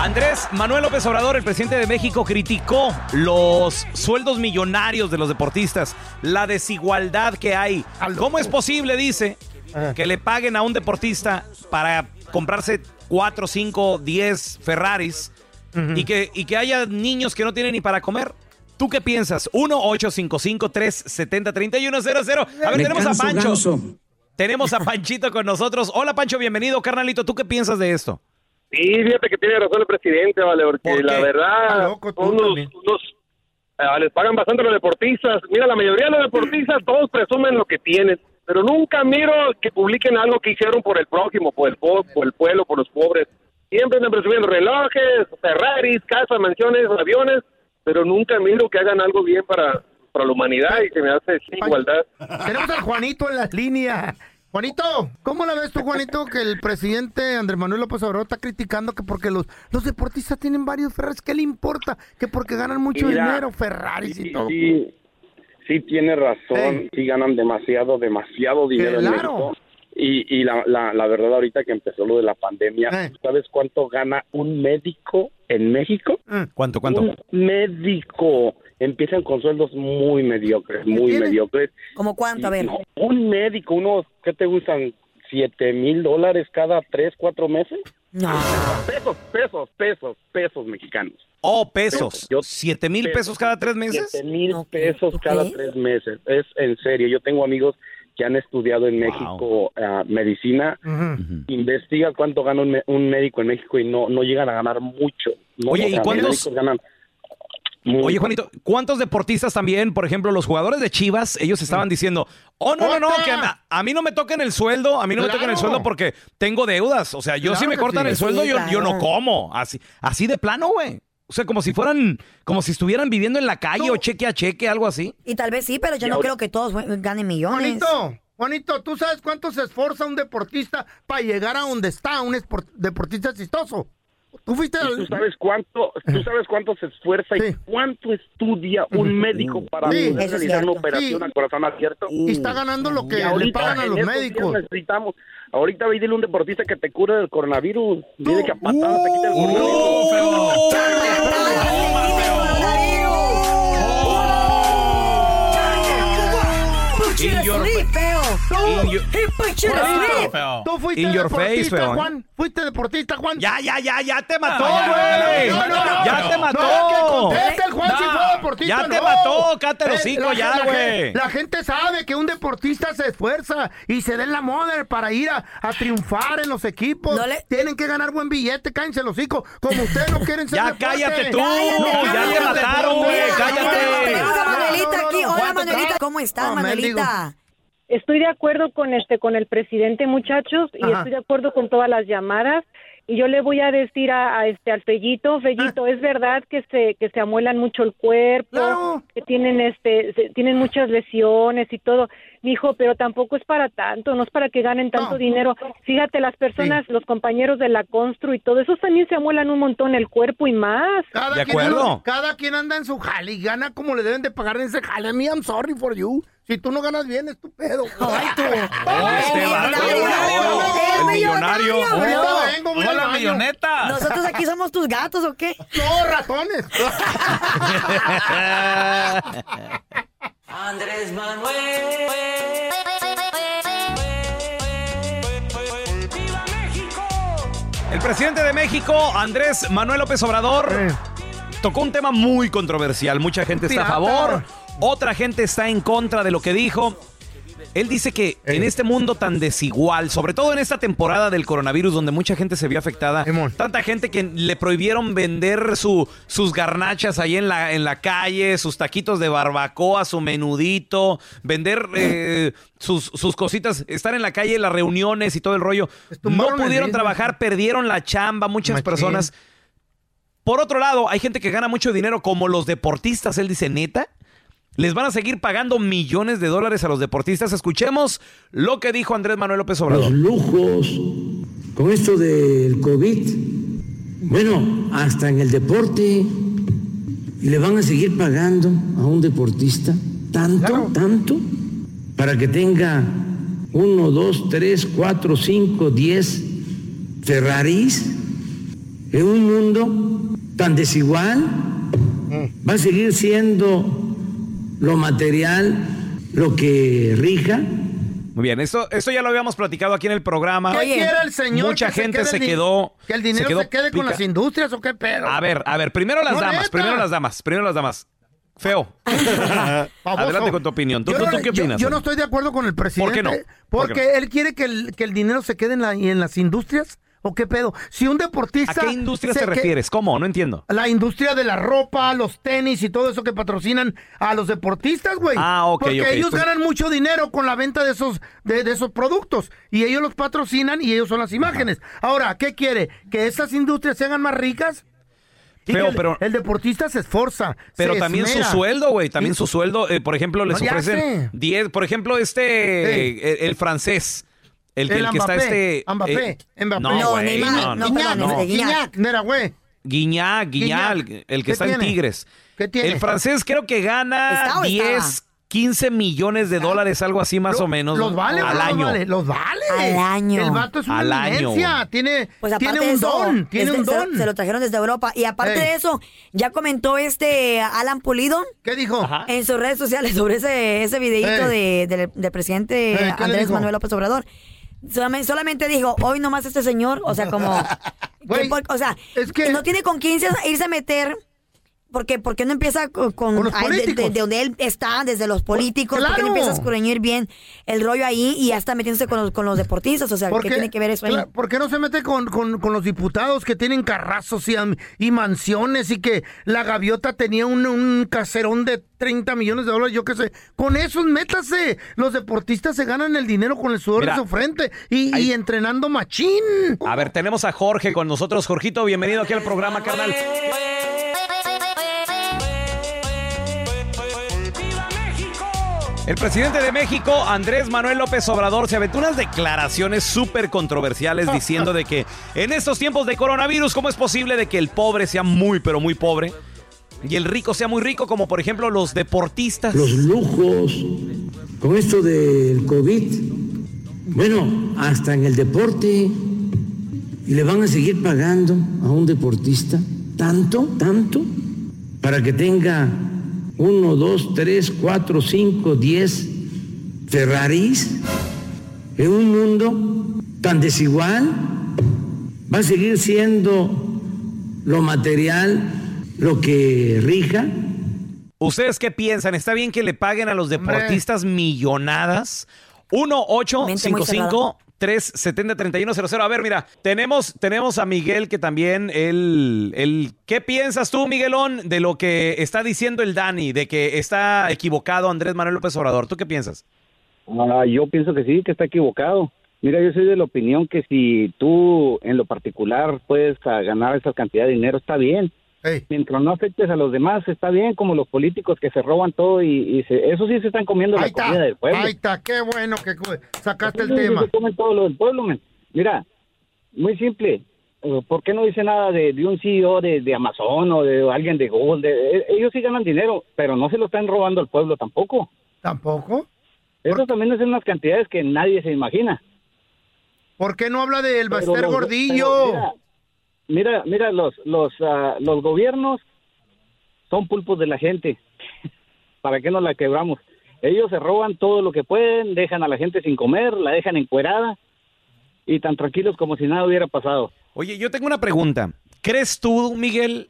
Andrés Manuel López Obrador, el presidente de México, criticó los sueldos millonarios de los deportistas, la desigualdad que hay. ¿Cómo es posible, dice, que le paguen a un deportista para comprarse 4, 5, 10 Ferraris y, que, y que haya niños que no tienen ni para comer? ¿Tú qué piensas? 1-855-370-3100. A ver, Me tenemos a Pancho. ganso. Tenemos a Panchito con nosotros. Hola, Pancho, bienvenido, carnalito. ¿Tú qué piensas de esto? Sí, fíjate que tiene razón el presidente, vale, porque ¿Por la verdad, loco tú unos, unos, ah, les pagan bastante a los deportistas. Mira, la mayoría de los deportistas todos presumen lo que tienen, pero nunca miro que publiquen algo que hicieron por el prójimo, por el, po- por el pueblo, por los pobres. Siempre están presumiendo relojes, Ferraris, casas, mansiones, aviones, pero nunca miro que hagan algo bien para, para la humanidad y que me hace igualdad. Tenemos al Juanito en la línea. Juanito, ¿cómo la ves tú, Juanito, que el presidente Andrés Manuel López Obrador está criticando que porque los, los deportistas tienen varios Ferraris, ¿qué le importa? Que porque ganan mucho Mira, dinero, Ferraris y Sí, todo. sí, sí tiene razón, sí ganan demasiado, demasiado dinero en Claro. México. Y, y la, la, la verdad ahorita que empezó lo de la pandemia, Eh. ¿sabes cuánto gana un médico en México? ¿Cuánto, cuánto? Un médico. Empiezan con sueldos muy mediocres, muy tiene? mediocres. ¿Cómo cuánto? A ver. No, un médico, unos, ¿qué te gustan? ¿Siete mil dólares cada tres, cuatro meses? No. Pesos, pesos, pesos, pesos mexicanos. Oh, pesos. Yo- ¿Siete mil pesos. pesos cada tres meses? Siete mil pesos cada tres meses. Es en serio. Yo tengo amigos que han estudiado en México ah, medicina. Ujú. Investiga cuánto gana un, médico en México y no, no llegan a ganar mucho. No, Oye, o ¿y cuántos- ganan muy Oye. Juanito, ¿cuántos deportistas también, por ejemplo, los jugadores de Chivas, ellos estaban diciendo, oh, no, no, no, que a, a mí no me toquen el sueldo, a mí no me toquen el sueldo porque tengo deudas. O sea, yo Claro si me cortan sí. el sueldo, Sí, yo, yo no como. Así, así de plano, güey. O sea, como si fueran, como si estuvieran viviendo en la calle o cheque a cheque, algo así. Y tal vez sí, pero yo no creo que todos ganen millones. Juanito, Juanito, ¿tú sabes cuánto se esfuerza un deportista para llegar a donde está un deportista exitoso? ¿Tú fuiste ¿Y al... ¿Tú sabes cuánto, tú sabes cuánto se esfuerza Sí. y cuánto estudia un médico para Sí, poder realizar una operación Sí. a corazón abierto? Y está ganando lo que Y le ahorita, pagan a en los médicos. necesitamos. Ahorita ve y dile a un deportista que te cure del coronavirus. Dile que a patadas te quite el coronavirus. In your- feo. In your- Juanito, ¿Tú fuiste In your face, deportista, feo, ¿eh? Juan? ¿Fuiste deportista, Juan? Ya, ya, ya, ya te mató, No, güey. no, no, no, ya te no, mató. que conteste el Juan si No. fue deportista, Ya te mató, Eh, hocico la- ya, la güey. gente- La gente sabe que un deportista se esfuerza y se den la moda para ir a, a triunfar en los equipos. No le- Tienen que ganar buen billete, cállense los hocico. Como ustedes no quieren ser Ya deporte. cállate tú, ya te mataron, güey, cállate. Tenemos a Manuelita aquí. Hola, Manuelita. ¿Cómo estás, Manuelita? Estoy de acuerdo con este con el presidente, muchachos, y Ajá. estoy de acuerdo con todas las llamadas. Y yo le voy a decir a, a este al Fellito, Fellito, es verdad que se que se amuelan mucho el cuerpo, que tienen este se- tienen muchas lesiones y todo. Dijo, pero tampoco es para tanto, no es para que ganen tanto No. dinero. Fíjate, las personas, los compañeros de la Constru y todo, esos también se amuelan un montón el cuerpo y más. Cada ¿De quien acuerdo? anda- cada quien anda en su jale y gana como le deben de pagar en ese jale. A mí, I'm sorry for you. Si tú no ganas bien, es tu pedo. Ay, tú. Este vato, millonario. el ¡Hola, baño. milloneta! Nosotros aquí somos tus gatos, ¿o qué? No, ratones. Andrés Manuel. ¡Viva México! El presidente de México, Andrés Manuel López Obrador, tocó un tema muy controversial. Mucha gente está a favor, otra gente está en contra de lo que dijo. Él dice que en este mundo tan desigual, sobre todo en esta temporada del coronavirus donde mucha gente se vio afectada, tanta gente que le prohibieron vender su, sus garnachas ahí en la, en la calle, sus taquitos de barbacoa, su menudito, vender eh, sus, sus cositas, estar en la calle, las reuniones y todo el rollo. No pudieron trabajar, perdieron la chamba, muchas Machín. personas. Por otro lado, hay gente que gana mucho dinero como los deportistas, él dice, neta. Les van a seguir pagando millones de dólares a los deportistas. Escuchemos lo que dijo Andrés Manuel López Obrador. los lujos, con esto del COVID, bueno, hasta en el deporte, le van a seguir pagando a un deportista tanto, Claro. tanto, para que tenga uno, dos, tres, cuatro, cinco, diez Ferraris en un mundo tan desigual, va a seguir siendo lo material lo que rija. Muy bien, esto, esto ya lo habíamos platicado aquí en el programa. ¿Qué quiere el señor? mucha que gente quede se quedó- Que el dinero se, quedó quede con pica- las industrias o qué pedo. A ver, a ver, primero las No, damas, neta. primero las damas, primero las damas. Feo. Adelante con tu opinión. ¿Tú, Yo tú- no- tú qué opinas? Yo, no estoy de acuerdo con el presidente. qué no? ¿Por Porque qué no? él quiere que el, que el dinero se quede en, la- en las industrias. ¿O qué pedo? Si un ¿A deportista. qué industria se te refieres? ¿Cómo? No entiendo. La industria de la ropa, los tenis y todo eso que patrocinan a los deportistas, güey. Ah, ok, Porque ellos Pues- ganan mucho dinero con la venta de esos, de, de esos productos. Y ellos los patrocinan y ellos son las imágenes. Ahora, ¿qué quiere? ¿Que esas industrias se hagan más ricas? Feo, el, pero- el deportista se esforza. Pero se también su sueldo, güey. También su sueldo. eh, por ejemplo, les No, ofrecen sé. 10. Por ejemplo, este. El, el francés. El, que- El el que está este. Mbappé, eh, Mbappé. No, No, güey, no, no, no. Guiñac. Mira, güey. Guiñac, el que ¿Qué está en? Tigres. ¿Qué tiene? El francés creo que gana ¿Está o 10, 15 millones de dólares, algo así más Lo- o menos. Los vale, al año. Los vale, los vale. Al año. El vato es una Al año. Tiene, Pues aparte tiene un eso, don. Tiene un don. Se, lo trajeron desde Europa. Y aparte Ey. de eso, ya comentó este Alan Pulido ¿Qué dijo? Ajá. en sus redes sociales sobre ese, ese videito Ey. de, del, del presidente Ey, ¿qué le Andrés? Manuel López Obrador. Solamente, dijo, hoy nomás este señor, o sea, como... Por- o sea, es que- no tiene con quién irse a meter... Porque, porque no empieza con, con- Con los ay, de- de, políticos. de donde él está, desde los políticos, porque claro. no empieza a escurreñir bien el rollo ahí y ya está metiéndose con los, con los deportistas? O sea, ¿Por ¿qué tiene que ver eso ahí? Cla- ¿Por qué no se mete con, con- con los diputados que tienen carrazos y, y mansiones y que la gaviota tenía un, un caserón de 30 millones de dólares? Yo qué sé. Con esos, métase. Los deportistas se ganan el dinero con el sudor Mira, de su frente y, y entrenando machín. A ver, tenemos a Jorge con nosotros. Jorgito, bienvenido aquí al programa, carnal. El presidente de México, Andrés Manuel López Obrador, se aventó unas declaraciones súper controversiales diciendo de que en estos tiempos de coronavirus, ¿cómo es posible de que el pobre sea muy, pero muy pobre? Y el rico sea muy rico, como por ejemplo los deportistas. los lujos, con esto del COVID, bueno, hasta en el deporte, y le van a seguir pagando a un deportista tanto, tanto, para que tenga uno, dos, tres, cuatro, cinco, diez Ferraris en un mundo tan desigual, va a seguir siendo lo material lo que rija. ¿Ustedes qué piensan? ¿Está bien que le paguen a los deportistas millonadas? 1 8 Mente muy 55 370 3100 A ver, mira, tenemos, tenemos a Miguel que también, él, él, ¿qué piensas tú, Miguelón, de lo que está diciendo el Dani, de que está equivocado Andrés Manuel López Obrador? ¿Tú qué piensas? Ah, yo pienso que sí, que está equivocado. Mira, yo soy de la opinión que si tú en lo particular puedes ganar esa cantidad de dinero, está bien. Mientras no afectes a los demás, está bien, como los políticos que se roban todo y, y se, eso sí se están comiendo Ahí la está. comida del pueblo. Ahí está. Qué bueno que sacaste el tema. Se comen todo lo del pueblo. Mira, muy simple. Eh, ¿Por qué no dice nada de, de un CEO de, de Amazon o de alguien de Google? De- eh, ellos sí ganan dinero, pero no se lo están robando al pueblo tampoco. ¿Tampoco? Eso también es unas cantidades que nadie se imagina. ¿Por qué no habla del Baster Gordillo? pero Mira, mira, mira, los los ah, los gobiernos son pulpos de la gente. ¿Para qué nos la quebramos? Ellos se roban todo lo que pueden, dejan a la gente sin comer, la dejan encuerada y tan tranquilos como si nada hubiera pasado. Oye, yo tengo una pregunta. ¿Crees tú, Miguel,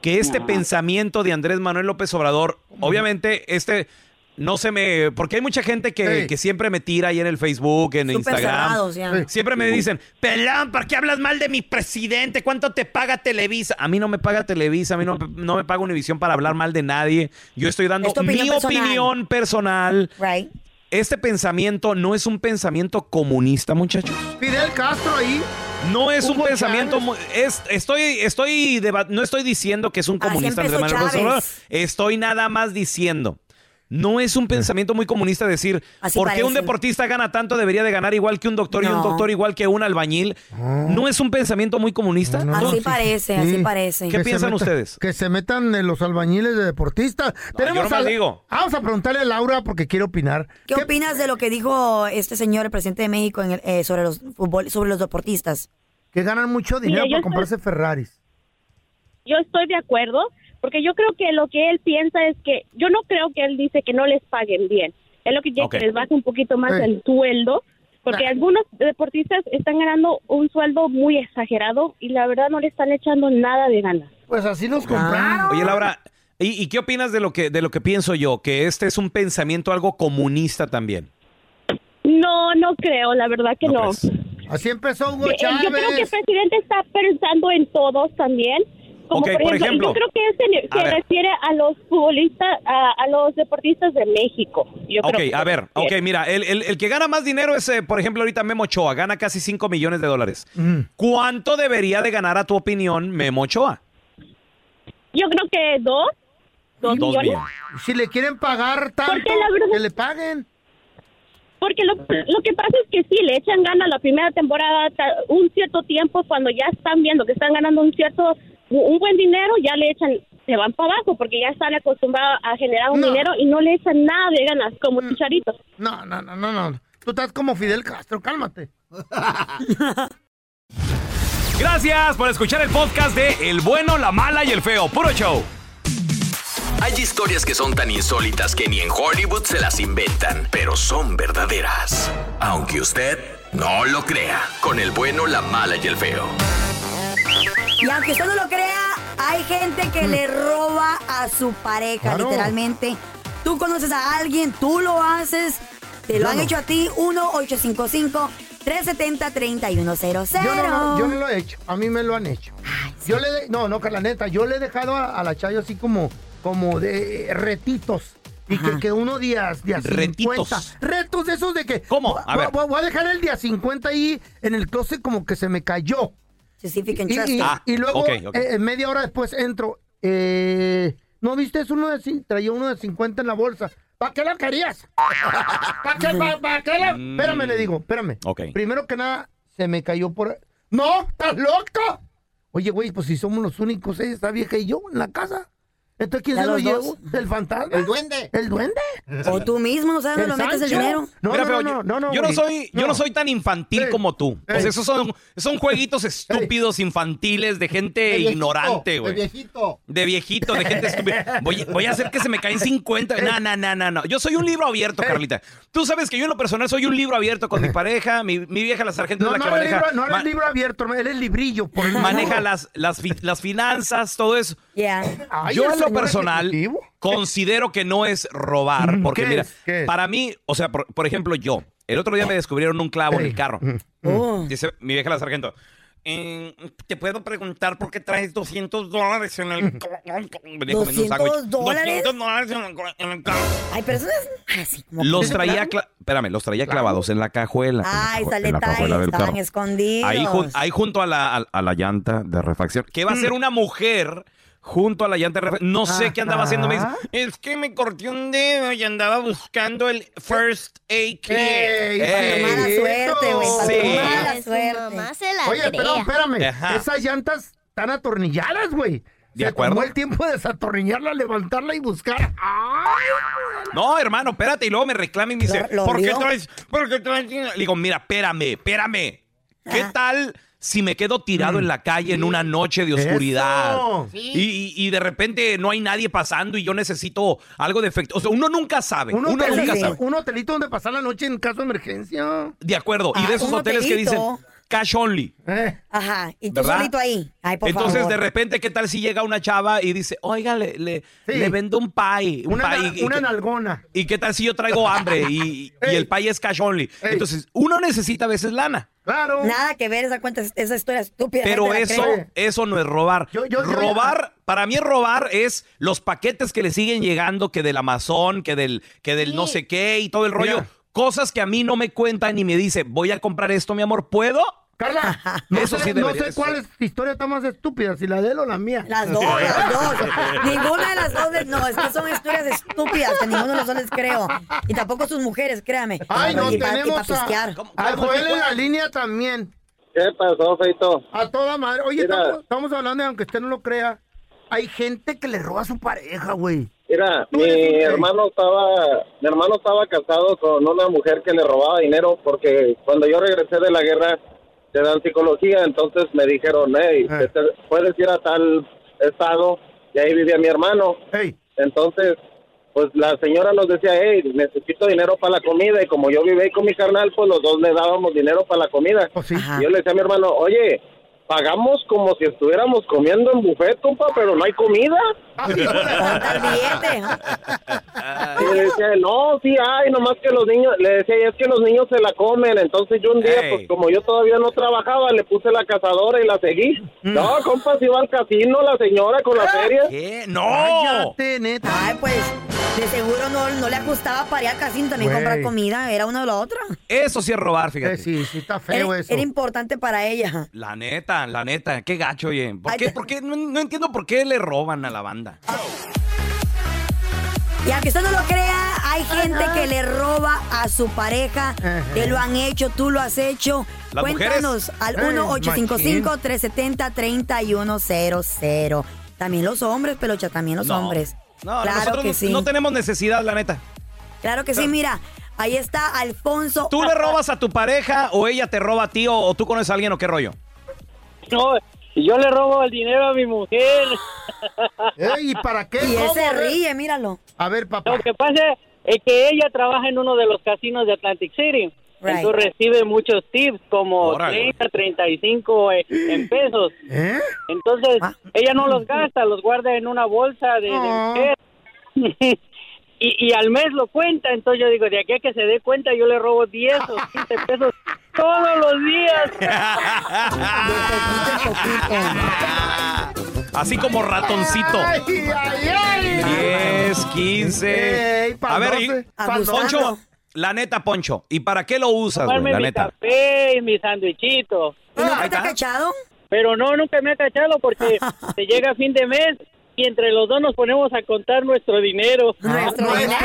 que este pensamiento de Andrés Manuel López Obrador, obviamente, este, no se me... Porque hay mucha gente que, Sí. que siempre me tira ahí en el Facebook, en Súper Instagram. cerrados ya. Siempre me dicen, pelón, ¿por qué hablas mal de mi presidente? ¿Cuánto te paga Televisa? A mí no me paga Televisa, a mí no, no me paga Univisión para hablar mal de nadie. Yo estoy dando Es tu opinión mi personal. opinión personal. Right. Este pensamiento no es un pensamiento comunista, muchachos. Fidel Castro ahí. No es un pensamiento. Es, estoy, estoy no estoy diciendo que es un Así comunista. Andrés Manuel. Estoy nada más diciendo. No es un pensamiento muy comunista decir, Así ¿por qué un deportista gana tanto debería de ganar igual que un doctor y un doctor igual que un albañil? ¿No es un pensamiento muy comunista? Así parece, así parece. ¿Qué Que piensan meta- ustedes? Que se metan eh, los albañiles de deportistas. yo nomás a- digo. Vamos a preguntarle a Laura porque quiere opinar. ¿Qué opinas de lo que dijo este señor, el presidente de México, en el- eh, sobre los fútbol, sobre los deportistas? Que ganan mucho dinero Mira, yo para estoy- comprarse Ferraris. yo estoy de acuerdo, porque yo creo que lo que él piensa es que, yo no creo que él dice que no les paguen bien. Él lo que quiere Ok. es que les baje un poquito más el sueldo, porque algunos deportistas están ganando un sueldo muy exagerado y la verdad no le están echando nada de ganas. Pues así los compraron. Oye, Laura, ¿y, y qué opinas de lo, que, de lo que pienso yo? Que este es un pensamiento algo comunista también. No, no creo, la verdad que no. crees? Así empezó Hugo Chávez. Yo creo que el presidente está pensando en todos también. Como por, por ejemplo, yo creo que se, A se refiere a los futbolistas, a, a los deportistas de México. Yo Ok, creo a ver, ok, mira, el, el- el que gana más dinero es, eh, por ejemplo, ahorita Memo Ochoa, gana casi 5 millones de dólares. Mm. ¿Cuánto debería de ganar, a tu opinión, Memo Ochoa? Yo creo que dos, dos, Dos millones. Si le quieren pagar tanto, verdad- que le paguen. Porque lo, lo que pasa es que sí, le echan gana la primera temporada un cierto tiempo, cuando ya están viendo que están ganando un cierto, un buen dinero, ya le echan, se van para abajo, porque ya están acostumbrados a generar un No. dinero y no le echan nada de ganas, como Chicharito. No, no, no, no, no. Tú estás como Fidel Castro, cálmate. Gracias por escuchar el podcast de El Bueno, la Mala y el Feo. Puro show. Hay historias que son tan insólitas que ni en Hollywood se las inventan, pero son verdaderas. Aunque usted no lo crea, con el bueno, la mala y el feo. Y aunque usted no lo crea, hay gente que le roba a su pareja, Claro. literalmente. Tú conoces a alguien, tú lo haces, te lo Yo han no. hecho a ti, 1-855-370-3100. Yo no, lo- yo no lo he hecho, a mí me lo han hecho. Yo le, de- no, no, Carla, neta, yo le he dejado a, a la Chayo así como, como de retitos. Y que, que uno día, día Retitos. 50. Retos de esos de que. ¿Cómo? A voy- ver. Voy, voy a dejar el día 50 ahí en el closet como que se me cayó. Specific and Y. Ah, y luego, ok, ok. eh, media hora después entro. Eh, ¿No viste? Es uno de, cin- traía uno de 50 en la bolsa. ¿Para qué la querías? ¿Para qué, pa- pa' qué la...? Espérame, le digo, espérame. Ok. Primero que nada, se me cayó por... ¡No! ¿Estás loco? Oye, güey, pues si somos los únicos, ella, esta vieja y yo, en la casa. Entonces, ¿quién ¿Ya se lo llevó? ¿El fantasma? ¿El duende? ¿El duende? O tú mismo, no sabes dónde lo metes el dinero. No, Mira, no, no, yo- no, no, yo no soy, yo no soy tan infantil Ey, como tú. Pues ey. esos son, son jueguitos estúpidos, infantiles, de gente ignorante, güey. viejito. De viejito, de gente estúpida. Voy, voy a hacer que se me caen 50. No, no, no, no, no. Yo soy un libro abierto, Ey. Carlita. Tú sabes que yo en lo personal soy un libro abierto con mi pareja. Mi, mi vieja, la sargento, No, es la no, que no, maneja, libro, no eres libro abierto, eres librillo. Por el maneja las, las, fi- las finanzas, todo eso. Yeah. Yo lo personal ejecutivo. considero que no es robar, Mm, porque ¿qué mira, es? Para mí, o sea, por, por ejemplo, yo, el otro día me descubrieron un clavo en el carro. Oh. Dice mi vieja la sargento. "Eh, ¿Te puedo preguntar por qué traes 200 dólares en el... Venía un 200 sándwich. dólares. 200 dólares en el, en el carro. Hay personas así como... Los traía, cla- espérame, los traía clavados en la cajuela. Ay, sale estaban escondidos. Ahí, ahí junto a la, a, a la llanta de refacción. ¿Qué va a hacer una mujer junto a la llanta? No sé qué andaba haciendo. Me dice, es que me corté un dedo y andaba buscando el first aid kit. Ey, Ey. Mala suerte, güey. Sí. Mala Su suerte. mamá se la Oye, pero espérame. Ajá. Esas llantas están atornilladas, güey. ¿De Se acuerdo? tomó el tiempo de desatornillarla, levantarla y buscar. ¡Ay! No, hermano, espérate. Y luego me reclama y me dice, Lo- lo ¿por qué traes? ¿Por qué traes? Le digo, mira, espérame, espérame. ¿Qué Ajá. tal si me quedo tirado en la calle en una noche de oscuridad? Y, y- de repente no hay nadie pasando y yo necesito algo de efecto. O sea, uno nunca sabe. Un, uno hotelito, nunca sabe. un hotelito donde pasar la noche en caso de emergencia. De acuerdo. y Ah, de esos hoteles que dicen. Cash only. Ajá, y tú ¿Verdad? solito ahí. Ay, por Entonces, favor. de repente, ¿qué tal si llega una chava y dice, oiga, le, le, le vendo un pie? Un Una, pie, y- una y- nalgona. ¿Y qué tal si yo traigo hambre y, y el pay es cash only? Entonces, uno necesita a veces lana. Claro. Nada que ver esa cuenta, esa historia estúpida. Pero eso, eso no es robar. yo- robar, para mí robar es los paquetes que le siguen llegando, que del Amazon, que del, que del no sé qué y todo el rollo. Mira. Cosas que a mí no me cuentan y me dice, voy a comprar esto, mi amor, ¿puedo? Carla, no Eso sé, sí no debería sé ser. cuál es historia está más estúpida, si la de él o la mía. Las dos, las dos. Ninguna de las dos. les- No, es que son historias estúpidas que ninguno de los dos les creo. Y tampoco sus mujeres, créame. Ay, no, y pa- tenemos pistear. a, a Joel en la línea también. ¿Qué pasó, Feito? A toda madre. Oye, estamos, estamos hablando de, aunque usted no lo crea, hay gente que le roba a su pareja, güey. Mira, mi hermano estaba, mi hermano estaba casado con una mujer que le robaba dinero porque cuando yo regresé de la guerra te dan psicología, entonces me dijeron, hey, te- puedes ir a tal estado y ahí vivía mi hermano. Entonces, pues la señora nos decía, hey, necesito dinero para la comida y como yo vivía ahí con mi carnal, pues los dos le dábamos dinero para la comida. Y yo le decía a mi hermano, oye, pagamos como si estuviéramos comiendo en buffet, compa, pero no hay comida. Y le decía, no, sí hay, nomás que los niños, le decía, es que los niños se la comen. Entonces yo un día, pues como yo todavía no trabajaba, le puse la cazadora y la seguí. No, compa, se iba al casino la señora con la feria. ¿Qué? ¡No! Cállate, neta. Ay, pues, de seguro no, no le ajustaba para ir al casino también Güey. comprar comida. Era uno de lo otro. Eso sí es robar, fíjate. Eh, sí, sí está Era, era importante para ella. La neta, la neta, qué gacho, oye. ¿Por qué? ¿Por qué? No, no entiendo por qué le roban a la banda. Y aunque usted no lo crea, hay gente que le roba a su pareja. Que lo han hecho, tú lo has hecho. ¿Las Cuéntanos mujeres? al Eh, 1-855-370-3100. También los hombres, pelocha, también los No. hombres. No, claro nosotros que no- sí. no tenemos necesidad, la neta. Claro que sí, mira. Ahí está Alfonso. ¿Tú le robas a tu pareja o ella te roba a ti o, o tú conoces a alguien o qué rollo? No, yo le robo el dinero a mi mujer. ¿Y para qué? Y se ver. ríe, míralo. A ver, papá. Lo que pasa es que ella trabaja en uno de los casinos de Atlantic City. Right. Entonces recibe muchos tips, como Órale. 30, 35 eh, en pesos. ¿Eh? Entonces, Ah. ella no los gasta, los guarda en una bolsa de, de Ah. mujer. y, y al mes lo cuenta. Entonces yo digo, de aquí a que se dé cuenta, yo le robo 10 o 15 pesos todos los días. Así como ratoncito. Ay, ay, ay. 10, 15. Ey, a ver, 12, y- pa'l Poncho, 12. la neta, Poncho. ¿Y para qué lo usas, güey? La mi neta. café y mi sandwichito. ¿Y nunca te ha cachado? Pero no, nunca me ha cachado porque se llega a fin de mes y entre los dos nos ponemos a contar nuestro dinero. Nuestro dinero.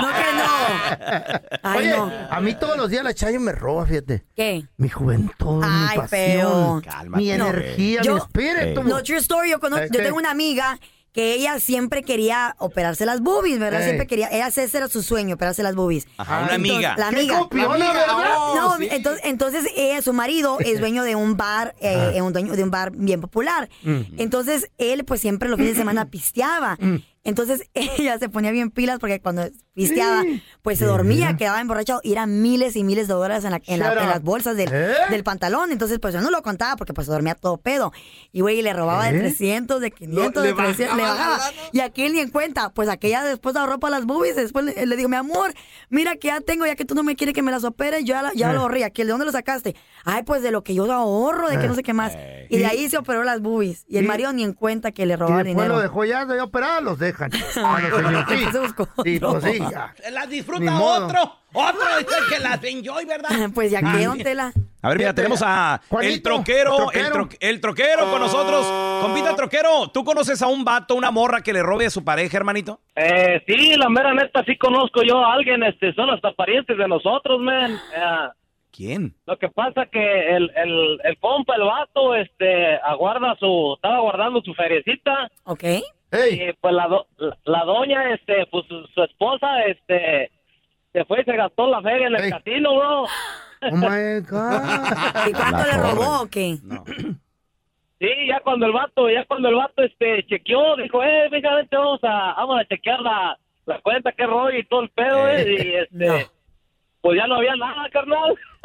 No que no. Ay, Oye, no. a mí todos los días la Chayo me roba, fíjate. ¿Qué? Mi juventud, mi Ay, pasión, feo. mi No. energía, mi espíritu. No, true story. Yo, conozco- yo tengo una amiga que ella siempre quería operarse las boobies, ¿verdad? Ey. Siempre quería, era, ese era su sueño, operarse las boobies. Ajá, una Entonces, amiga. La ¡Qué amiga. copiona, La amiga. verdad! No, Oh, sí. entonces, entonces ella, su marido es dueño de un bar, Ah. eh, un dueño de un bar bien popular. Mm. Entonces él pues siempre los fines de semana pisteaba. Entonces ella se ponía bien pilas porque cuando pisteaba pues se dormía, quedaba emborrachado y eran miles y miles de dólares en, la- en la- en las bolsas del, ¿Eh? del pantalón. Entonces pues yo no lo contaba porque pues se dormía todo pedo. Y güey, le robaba de ¿Eh? 300, de 500, le de 300, le bajaba. Y aquel ni en cuenta, pues aquella después ahorró para las boobies. Después le, le dijo, mi amor, mira que ya tengo, ya que tú no me quieres que me las opere, yo ya, la- ya Eh. lo ahorré. Aquel, ¿de dónde lo sacaste? Ay, pues de lo que yo ahorro, de que no sé qué más. Y de ahí se operó las boobies. Y el marido ni en cuenta que le después dinero. lo dejó ya de operar, los dejan. A los señores. Sí, Se buscó sí, otro. pues sí, ya. Las disfruta otro. Otro dice que las enjoy, ¿verdad? Pues ya que, don Tela. A ver, mira, tenemos a Juanito, el troquero, troquero. El, tro- el troquero con nosotros. Compita troquero, ¿tú conoces a un vato, una morra que le robe a su pareja, hermanito? Eh, sí, la mera neta, sí conozco yo a alguien, este, son hasta parientes de nosotros, man. Eh, ¿Quién? lo que pasa que el, el, el compa, el vato, este, aguarda su, estaba guardando su feriecita. Ok. Y pues la, do- la, la doña, este, pues su, su esposa, este, se fue y se gastó la feria en el casino, bro. Oh my God. ¿Y cuánto le robó o qué? Sí, ya cuando el vato, ya cuando el vato, este, chequeó, dijo, eh, fíjate, vamos a, vamos a chequear la, la cuenta, qué rollo y todo el pedo, eh, y este, pues ya no había nada, carnal.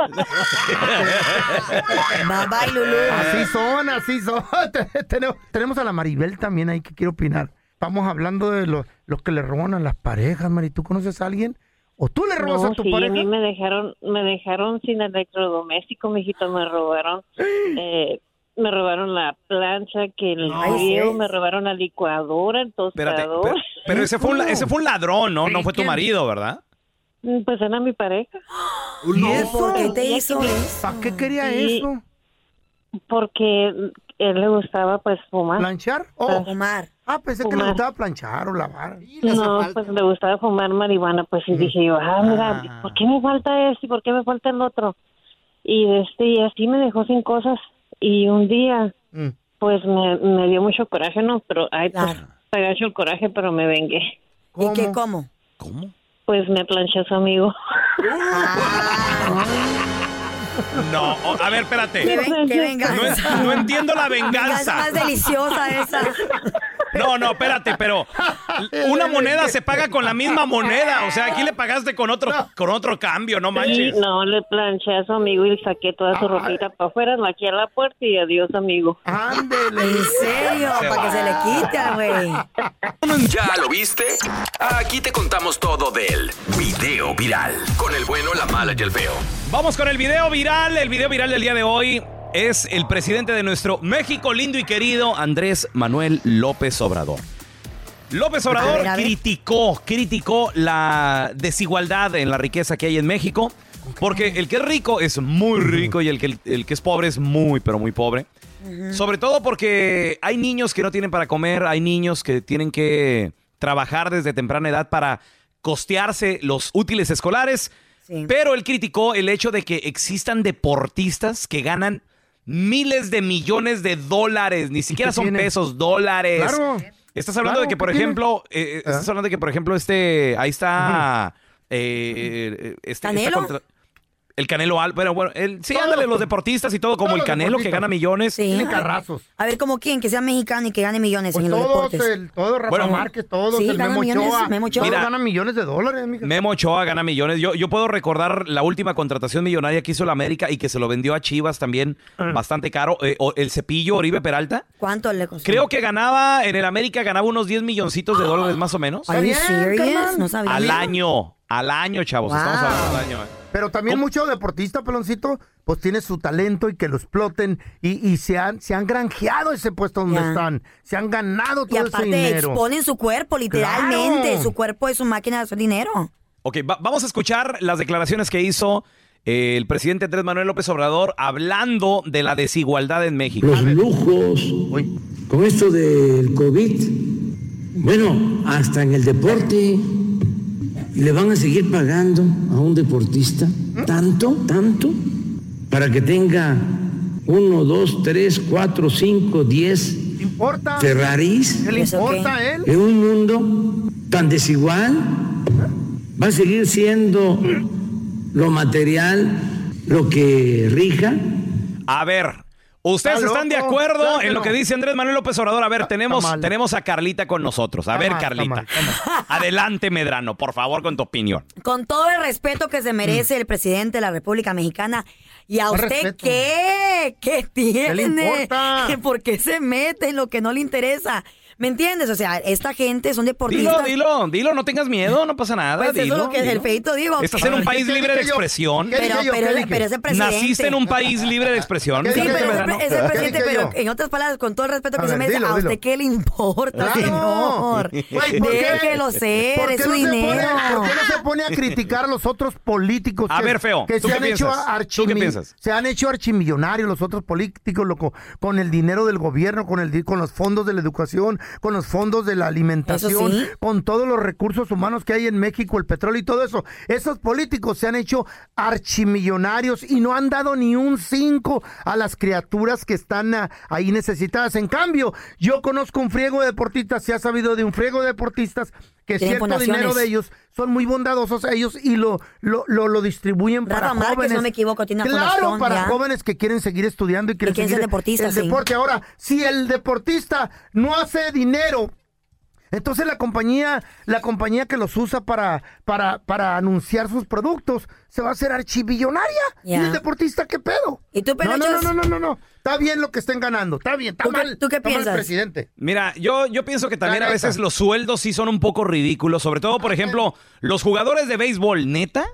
Bye bye, Lulú. Así son, así son. Te- tenemos, tenemos a la Maribel también ahí que quiere opinar. Estamos hablando de los, los que le roban a las parejas, Mari. ¿Tú conoces a alguien? ¿O tú le robas No, a tu sí, pareja? a mí me dejaron, me dejaron sin electrodoméstico, mijito, me robaron, eh, me robaron la plancha, que el sí. me robaron la licuadora, el tostador. pe- pero ese fue, un, la- ese fue un ladrón, ¿no? No fue tu marido, ¿verdad? Mm, Pues era mi pareja. ¿Y eso? ¿Por qué te ¿Y hizo ¿Para qué quería eso? Porque él le gustaba pues fumar. ¿Planchar? Oh. Fumar. Ah, pensé que le gustaba planchar o lavar. No, pues le gustaba fumar marihuana, pues y dije yo, ah, mira, ¿por qué me falta esto y por qué me falta el otro? Y este y así me dejó sin cosas y un día Mm. pues me, me dio mucho coraje, no, pero ay, pues me agacho el coraje, pero me vengué. ¿Y qué, cómo? Pues me planché a su amigo. No, a ver, espérate. Qué ven- qué venganza. No, no entiendo la Venganza venganza. más deliciosa esa. No, no, espérate, pero una moneda se paga con la misma moneda. O sea, aquí le pagaste con otro, con otro cambio, no Sí, manches. no, le planché a su amigo y le saqué toda su ropita para afuera, la aquí a la puerta y adiós, amigo. Ándele. ¿En serio? Se Para que se le quita, güey. ¿Ya lo viste? Aquí te contamos todo del video viral. Con el bueno, la mala y el feo. Vamos con el video viral. El video viral del día de hoy es el presidente de nuestro México lindo y querido, Andrés Manuel López Obrador. López A Obrador ver, a ver. criticó, criticó la desigualdad en la riqueza que hay en México, porque el que es rico es muy rico y el que, el que es pobre es muy, pero muy pobre. Sobre todo porque hay niños que no tienen para comer, hay niños que tienen que trabajar desde temprana edad para costearse los útiles escolares. Pero él criticó el hecho de que existan deportistas que ganan miles de millones de dólares, ni siquiera son tiene? pesos, dólares. Claro. Estás hablando Claro, de que, ¿qué por ejemplo, eh, estás hablando de que, por ejemplo, este, ahí está, eh, eh, este, contra- el Canelo Al, bueno, bueno, el, sí, ándale, los- los deportistas y todo, como el Canelo que gana millones. Sí. Tiene carrazos. A ver, como quién, que sea mexicano y que gane millones Pues en los todos, deportes. el, todo Rafa Bueno, Márquez, todos, sí, el gana Memo millones, Ochoa. Memo Ochoa. Todos Mira. ganan millones de dólares, mija. Memo Ochoa gana millones. Yo, yo puedo recordar la última contratación millonaria que hizo la América y que se lo vendió a Chivas también Ah. bastante caro. Eh, o el cepillo Oribe Peralta. ¿Cuánto le costó? Creo que ganaba, en el América ganaba unos 10 milloncitos de dólares más o menos. Are you Está bien, serious? carnal. No sabía. Al año, al año, chavos. Estamos hablando del año. eh. Pero también muchos deportistas, peloncito, pues tiene su talento y que lo exploten y, y se, han, se han granjeado ese puesto donde están. Se han ganado Y todo ese aparte dinero. exponen su cuerpo, literalmente. Claro. Su cuerpo es su máquina de hacer dinero. Ok, va- vamos a escuchar las declaraciones que hizo eh, el presidente Andrés Manuel López Obrador hablando de la desigualdad en México. los lujos, con esto del COVID, bueno, hasta en el deporte, y le van a seguir pagando a un deportista tanto, tanto, para que tenga uno, dos, tres, cuatro, cinco, diez ¿Le importa? Ferraris ¿Qué le ¿Eso importa a él? en un mundo tan desigual. Va a seguir siendo lo material lo que rija. A ver, ¿ustedes Está están de acuerdo claro en lo no. que dice Andrés Manuel López Obrador? A ver, tenemos, tenemos a Carlita con nosotros. A Está ver, mal, está Carlita. mal, está Adelante, Medrano, por favor, con tu opinión. Con todo el respeto que se merece el presidente de la República Mexicana. ¿Y a ¿Cuál usted respeto? qué? ¿Qué tiene? le importa? ¿Por qué se mete en lo que no le interesa? ¿Me entiendes? O sea, esta gente son Dilo, deportistas. dilo, dilo, no tengas miedo, no pasa nada. Pues eso dilo, es lo que dilo. el feito digo. Estás en un país ¿Qué libre de expresión. ¿Qué Pero, pero, pero ese presidente. Naciste en un país libre de expresión. ¿Qué Sí, dije pero ese, ese ¿Qué presidente, pero en otras palabras, con todo el respeto que A se ver, merece, dilo, ¿a usted dilo. qué le importa, señor? Déjelo ser, ¿Por qué es su dinero. ¿Por qué no se pone a criticar a los otros políticos A ver, feo, que ¿tú se qué han hecho piensas? ¿Tú qué archimi- piensas? se han hecho archimillonarios los otros políticos loco, con el dinero del gobierno, con el con los fondos de la educación, con los fondos de la alimentación, sí. con todos los recursos humanos que hay en México, el petróleo y todo eso. Esos políticos se han hecho archimillonarios y no han dado ni un cinco a las criaturas que están ah, ahí necesitadas. En cambio, yo conozco un friego de deportistas, se ha sabido de un friego de deportistas que cierto fundaciones. dinero de ellos son muy bondadosos ellos y lo, lo, lo, lo distribuyen Rafa para Márquez, jóvenes. no me equivoco, tiene una claro, para ya. jóvenes que quieren seguir estudiando y quieren quieren ser seguir deportistas, el sí. deporte. Ahora, si el deportista no hace dinero Entonces la compañía, la compañía que los usa para, para, para anunciar sus productos se va a hacer archibillonaria. Ya. ¿Y el deportista qué pedo? ¿Y tú, no, no, no, no, no, no, no. Está bien lo que estén ganando. Está bien, está ¿Tú qué- mal. tú qué está mal el piensas? presidente. Mira, yo, yo pienso que también a veces los sueldos sí son un poco ridículos, sobre todo, por ejemplo, los jugadores de béisbol, neta,